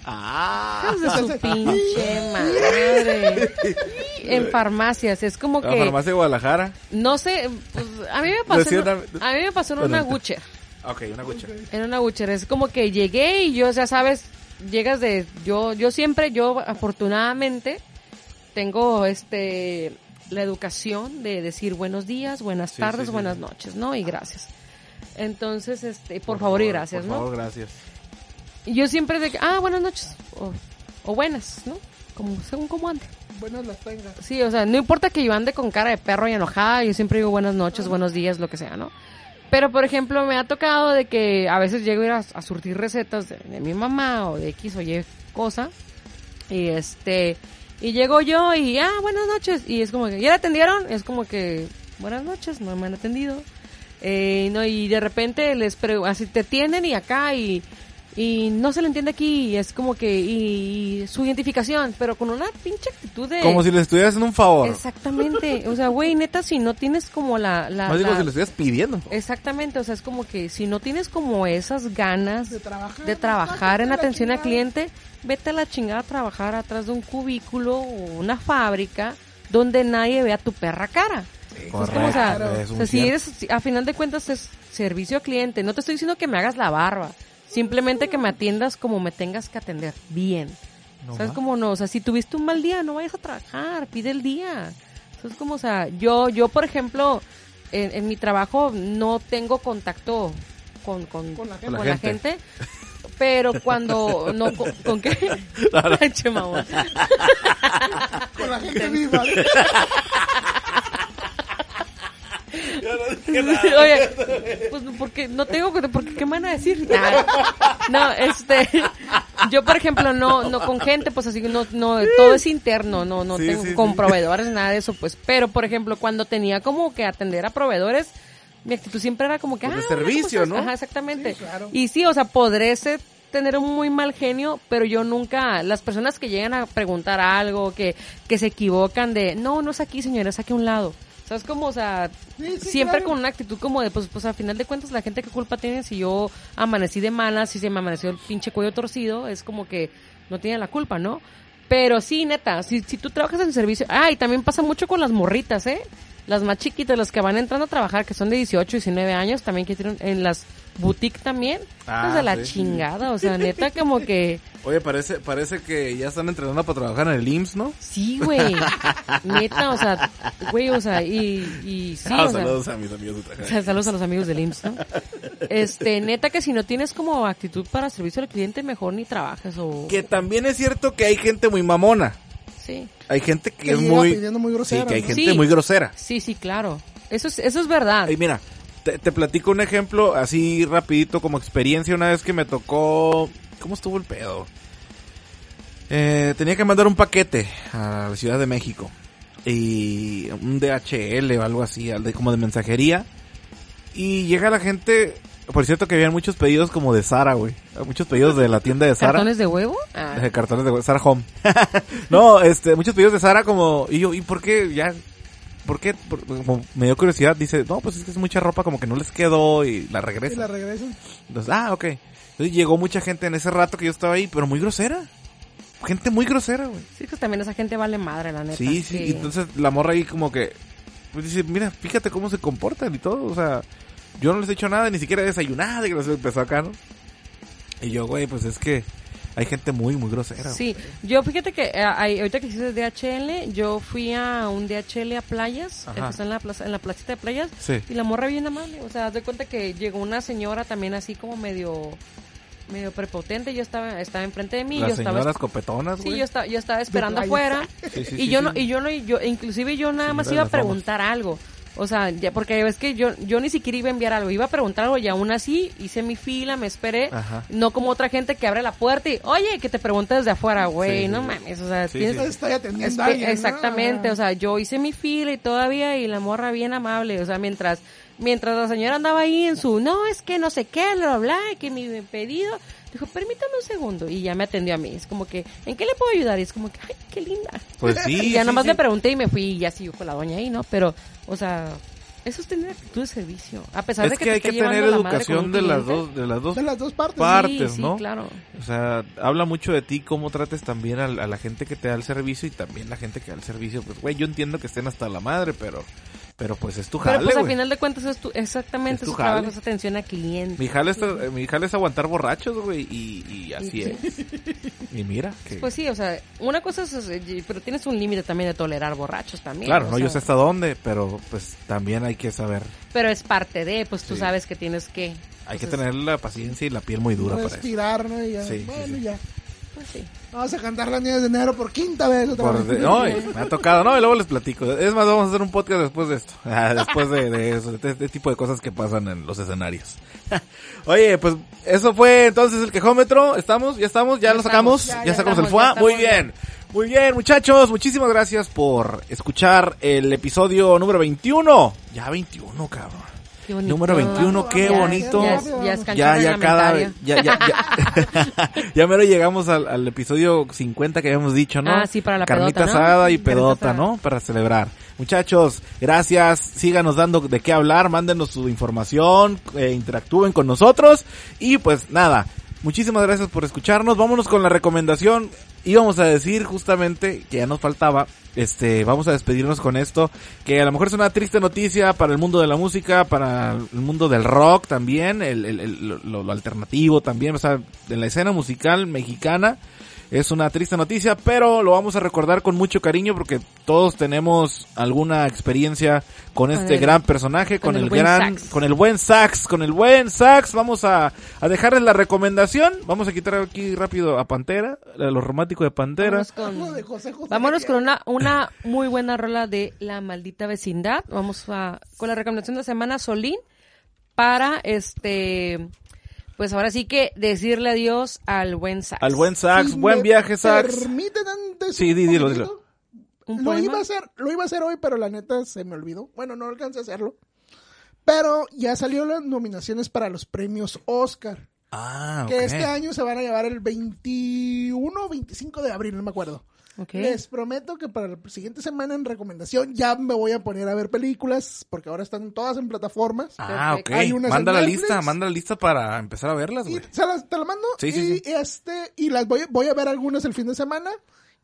Ah. De su pinche madre. En farmacias, es como La que, farmacia de Guadalajara. no sé, pues, a mí me pasó, en- a mí me pasó en una. Gucher. Ok, una gucha. En una Butcher. Es como que llegué y yo, ya sabes, llegas de... Yo, yo siempre, yo afortunadamente, tengo este la educación de decir buenos días, buenas tardes, sí, sí, buenas noches, ¿no? Y gracias. Entonces, este, por, favor, y gracias, por ¿no? favor, gracias. Y yo siempre de que, ah, buenas noches, o, o buenas, ¿no? Como, según como ande. Buenas las tengas. Sí, o sea, no importa que yo ande con cara de perro y enojada, yo siempre digo buenas noches, buenos días, lo que sea, ¿no? Pero, por ejemplo, me ha tocado de que a veces llego a ir a, a surtir recetas de, de mi mamá o de X o Y cosa. Y este, y llego yo y, ah, buenas noches. Y es como que, ¿ya la atendieron? Es como que, buenas noches, no me han atendido. Eh, no, y de repente les así te tienden y acá y, y no se le entiende aquí es como que, y, y su identificación, pero con una pinche actitud de... Como si le estuvieras haciendo un favor. Exactamente, o sea, güey, neta, si no tienes como la... la, Más digo, la- si le estuvieras pidiendo. Exactamente, o sea, es como que si no tienes como esas ganas De trabajar. de trabajar en atención al cliente, vete a la chingada a trabajar atrás de un cubículo o una fábrica donde nadie vea tu perra cara. Como, o sea, Correcto, es o sea, si eres, si- a final de cuentas es servicio al cliente. No te estoy diciendo que me hagas la barba, simplemente que me atiendas como me tengas que atender, bien. ¿Sabes cómo no? O sea, si tuviste un mal día, no vayas a trabajar, pide el día. ¿Sabes cómo? O sea, yo, yo por ejemplo, en, en mi trabajo no tengo contacto con, con, Con la gente. con Con la la gente. Pero cuando no con, ¿con qué? Mamón. Con la gente viva. Oye, pues porque no tengo que- porque qué me van a decir. No, este, yo por ejemplo no no con gente, pues así no no todo es interno, no no Sí, tengo sí, con sí. proveedores nada de eso, pues, pero por ejemplo cuando tenía como que atender a proveedores mi actitud siempre era como que Pues de ah, hola, ¿cómo servicio, estás?". ¿no? Ajá, exactamente. Sí, claro. Y sí, o sea, podré ser tener un muy mal genio, pero yo nunca, las personas que llegan a preguntar algo, que, que se equivocan de, no, no es aquí, señora, es aquí a un lado. ¿Sabes cómo? O sea, Sí, sí, siempre claro. con una actitud como de, pues, pues al final de cuentas, la gente qué culpa tiene si yo amanecí de malas, si se me amaneció el pinche cuello torcido, es como que no tiene la culpa, ¿no? Pero sí, neta, si, si tú trabajas en servicio, ah, y también pasa mucho con las morritas, ¿eh? Las más chiquitas, las que van entrando a trabajar, que son de 18, 19 años, también que tienen en las boutiques también, Ah, pues de la sí. chingada, o sea, neta como que, Oye, parece, parece que ya están entrenando para trabajar en el IMSS, ¿no? sí, güey, neta, o sea, güey, o sea, y, y sí, Ah, o sea, saludos a mis amigos de. O sea, Saludos a los amigos del IMSS, ¿no? Este, neta que si no tienes como actitud para servicio al cliente, mejor ni trabajas o... Que también es cierto que hay gente muy mamona. Sí, Hay gente que, Que es muy... muy sí, grosera, que hay ¿no? gente Sí. muy grosera. sí, sí, claro. Eso es, eso es verdad. Ay, mira, te, te platico un ejemplo así rapidito como experiencia una vez que me tocó... ¿Cómo estuvo el pedo? Eh, tenía que mandar un paquete a la Ciudad de México. Y un DHL o algo así, al de, como de mensajería. Y llega la gente... Por cierto que habían muchos pedidos como de Sara, güey. Muchos pedidos de la tienda de Sara. ¿Cartones de huevo? Ah, De cartones de Sara Home. no, este, muchos pedidos de Sara como, y yo, ¿y por qué? Ya, ¿por qué? Por- como me dio curiosidad, dice, no, pues es que es mucha ropa como que no les quedó y la Y regresa. la regresan. Entonces, ah, ok. Entonces llegó mucha gente en ese rato que yo estaba ahí, pero muy grosera. Gente muy grosera, güey. sí, que también esa gente vale madre, la neta. Sí, sí, y entonces la morra ahí como que, pues dice, mira, fíjate cómo se comportan y todo, o sea, yo no les he hecho nada, ni siquiera he desayunado, y que los empezó acá, ¿no? Y yo, güey, pues es que hay gente muy, muy grosera. Sí, yo fíjate que eh, ahorita que hiciste DHL, yo fui a un DHL a playas, está en la plaza, en la placita de playas, Sí. y la morra bien amable, o sea, haz de cuenta que llegó una señora también así como medio medio prepotente, yo estaba estaba enfrente de mí, Las yo estaba copetonas, Sí, güey. yo estaba yo estaba esperando afuera Sí, sí, y sí, yo sí. no y yo no y yo inclusive yo nada más iba a preguntar algo. O sea, ya, porque ves que yo, yo ni siquiera iba a enviar algo, iba a preguntar algo y aún así hice mi fila, me esperé, Ajá. no como otra gente que abre la puerta y, oye, que te pregunte desde afuera, güey, Sí, sí, no sí. mames, o sea, Sí, tienes- sí, sí. Estoy atendiendo Espe- a alguien, ¿no? Exactamente, o sea, yo hice mi fila y todavía y la morra bien amable, o sea, mientras mientras la señora andaba ahí en su, no, es que no sé qué, bla, bla, bla, que mi pedido, dijo, permítame un segundo y ya me atendió a mí, es como que, ¿en qué le puedo ayudar? Y es como que, ay, qué linda. Pues sí. y ya sí, nomás sí. le pregunté y me fui y ya siguió con la doña ahí, ¿no? Pero, o sea, eso es tener actitud de servicio, a pesar Es de que, que, te hay que tener educación de las dos, de las dos De las dos partes. partes, Sí, sí, ¿no? claro. O sea, habla mucho de ti cómo trates también a, a la gente que te da el servicio y también la gente que da el servicio. Pues, güey, yo entiendo que estén hasta la madre, pero, pero pues es tu jale, Pero pues al final de cuentas es tu, exactamente Es tu su trabajo, jale. es atención al cliente. Mi jale, es, eh, mi jale es aguantar borrachos, güey, y, y así Y- es. Y mira, que... Pues sí, o sea, una cosa es, eh, pero tienes un límite también de tolerar borrachos también. claro, no, sea, yo sé hasta dónde, pero pues también hay que saber, Pero es parte de, pues tú Sí. sabes que tienes que. hay que tener la paciencia y la piel muy dura para eso. Respirar, ¿no? Y ya. Sí, sí, bueno, sí. ya. Pues sí. Vamos a cantar las nieves de enero por quinta vez otra Por vez. de- no, y me ha tocado, no, y luego les platico. Es más, vamos a hacer un podcast después de esto. Ah, después de, de eso, de este tipo de cosas que pasan en los escenarios. Oye, pues eso fue entonces el quejómetro. ¿Estamos? ¿Ya estamos? ¿Ya, Ya lo sacamos? estamos, ¿Ya, ya, ya sacamos el FUA? Muy bien. Muy bien, muchachos. Muchísimas gracias por escuchar el episodio número 21. Ya 21, cabrón. Número 21, qué Ya- bonito. Ya, es- ya es Ya, ya cada ya, ya, ya, ya mero llegamos al, al episodio 50 que habíamos dicho, ¿no? Ah, sí, para la Carnita pedota, ¿no? asada y pedota, asada. ¿no? Para celebrar. Muchachos, gracias, síganos dando de qué hablar, mándenos su información, eh, interactúen con nosotros y pues nada, muchísimas gracias por escucharnos, vámonos con la recomendación, íbamos a decir justamente que ya nos faltaba, este, vamos a despedirnos con esto, que a lo mejor es una triste noticia para el mundo de la música, para el mundo del rock también, el, el- el- lo, lo alternativo también, o sea, en la escena musical mexicana, es una triste noticia, pero lo vamos a recordar con mucho cariño porque todos tenemos alguna experiencia con Con este el- gran personaje, con, con el gran, sax. con el buen sax, con el buen sax. Vamos a, a dejarles la recomendación. Vamos a quitar aquí rápido a Pantera, a lo romántico de Pantera. Vámonos con, de José José vámonos con una, una muy buena rola de La Maldita Vecindad. Vamos a, con la recomendación de la semana Solín para este, pues ahora sí que decirle adiós al buen sax. Al buen sax, Si buen me viaje sax. ¿Permiten antes Sí, di- dilo, dilo. ¿Un Lo iba a hacer, lo iba a hacer hoy, pero la neta se me olvidó. Bueno, no alcancé a hacerlo. Pero ya salió las nominaciones para los premios Oscar. Ah, Que ok. este año se van a llevar el 21 o 25 de abril, no me acuerdo. Les prometo que para la siguiente semana en recomendación ya me voy a poner a ver películas, porque ahora están todas en plataformas. Ah, ok. Hay unas en Manda la Netflix. lista, manda la lista para empezar a verlas, Y güey. se las, te la mando. Sí, sí, y, sí. este, y las voy, voy a ver algunas el fin de semana.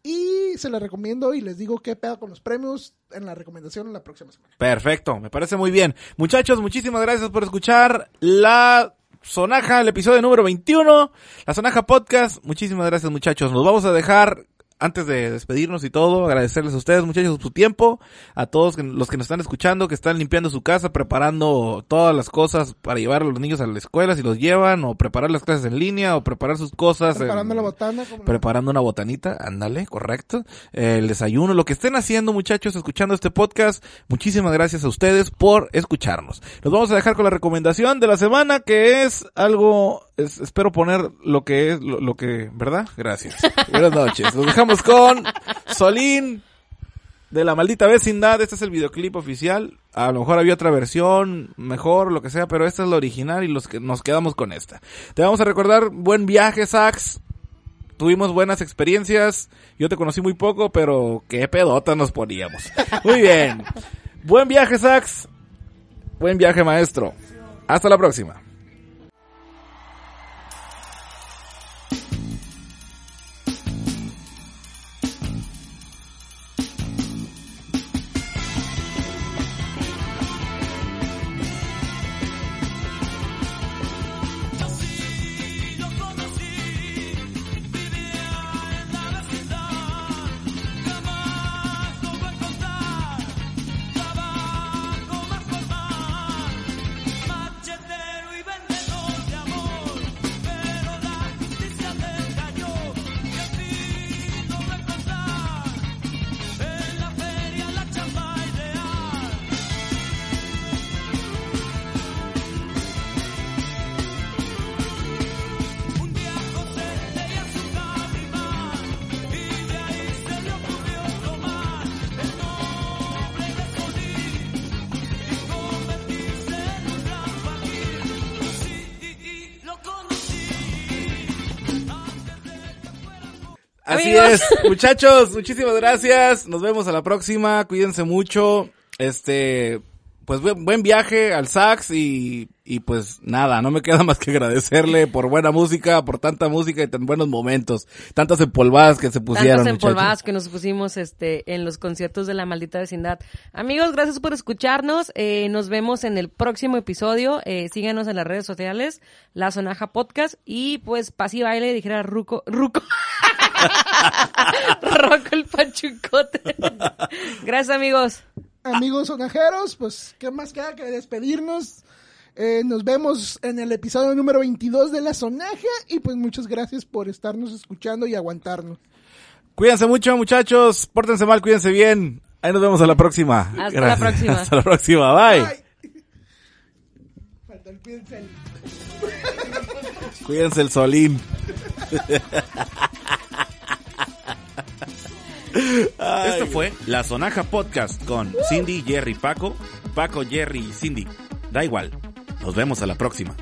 Y se las recomiendo y les digo qué pedo con los premios en la recomendación la próxima semana. Perfecto, me parece muy bien. Muchachos, muchísimas gracias por escuchar la Sonaja, el episodio número 21, la Sonaja Podcast. Muchísimas gracias, muchachos. Nos vamos a dejar antes de despedirnos y todo, agradecerles a ustedes, muchachos, su tiempo, a todos los que nos están escuchando, que están limpiando su casa, preparando todas las cosas para llevar a los niños a la escuela, si los llevan, o preparar las clases en línea, o preparar sus cosas. Preparando en- la botana. como- preparando una botanita, ándale, correcto. El desayuno, lo que estén haciendo, muchachos, escuchando este podcast. Muchísimas gracias a ustedes por escucharnos. Nos vamos a dejar con la recomendación de la semana, que es algo, es- espero poner lo que es, lo, lo que, ¿verdad? Gracias. Buenas noches. Nos dejamos con Solín de la maldita vecindad. Este es el videoclip oficial. A lo mejor había otra versión, mejor, lo que sea, pero esta es la original y los que nos quedamos con esta. Te vamos a recordar, buen viaje, Sax tuvimos buenas experiencias. Yo te conocí muy poco, pero qué pedota nos poníamos. Muy bien. Buen viaje, Sax. Buen viaje, maestro. Hasta la próxima. Así Amigos. es, muchachos, muchísimas gracias. Nos vemos a la próxima. Cuídense mucho. Este, pues buen, viaje al sax y, y pues nada, no me queda más que agradecerle por buena música, por tanta música y tan buenos momentos, tantas empolvadas que se pusieron. Tantas muchachos. empolvadas que nos pusimos este en los conciertos de la maldita vecindad. Amigos, gracias por escucharnos. Eh, nos vemos en el próximo episodio. Eh, síganos en las redes sociales, La Sonaja Podcast. Y pues paz y baile, dijera Ruco. Ruco. Roco el pachucote. gracias, amigos. Amigos sonajeros, pues, ¿qué más queda que despedirnos? Eh, nos vemos en el episodio número 22 de La Sonaja y pues muchas gracias por estarnos escuchando y aguantarnos. Cuídense mucho, muchachos. Pórtense mal, cuídense bien. Ahí nos vemos a la próxima. Hasta la próxima. Hasta la próxima. Bye. El pincel. Cuídense el solín. Esto fue La Sonaja Podcast con Cindy, Jerry, Paco, Paco, Jerry y Cindy. Da igual. Nos vemos a la próxima.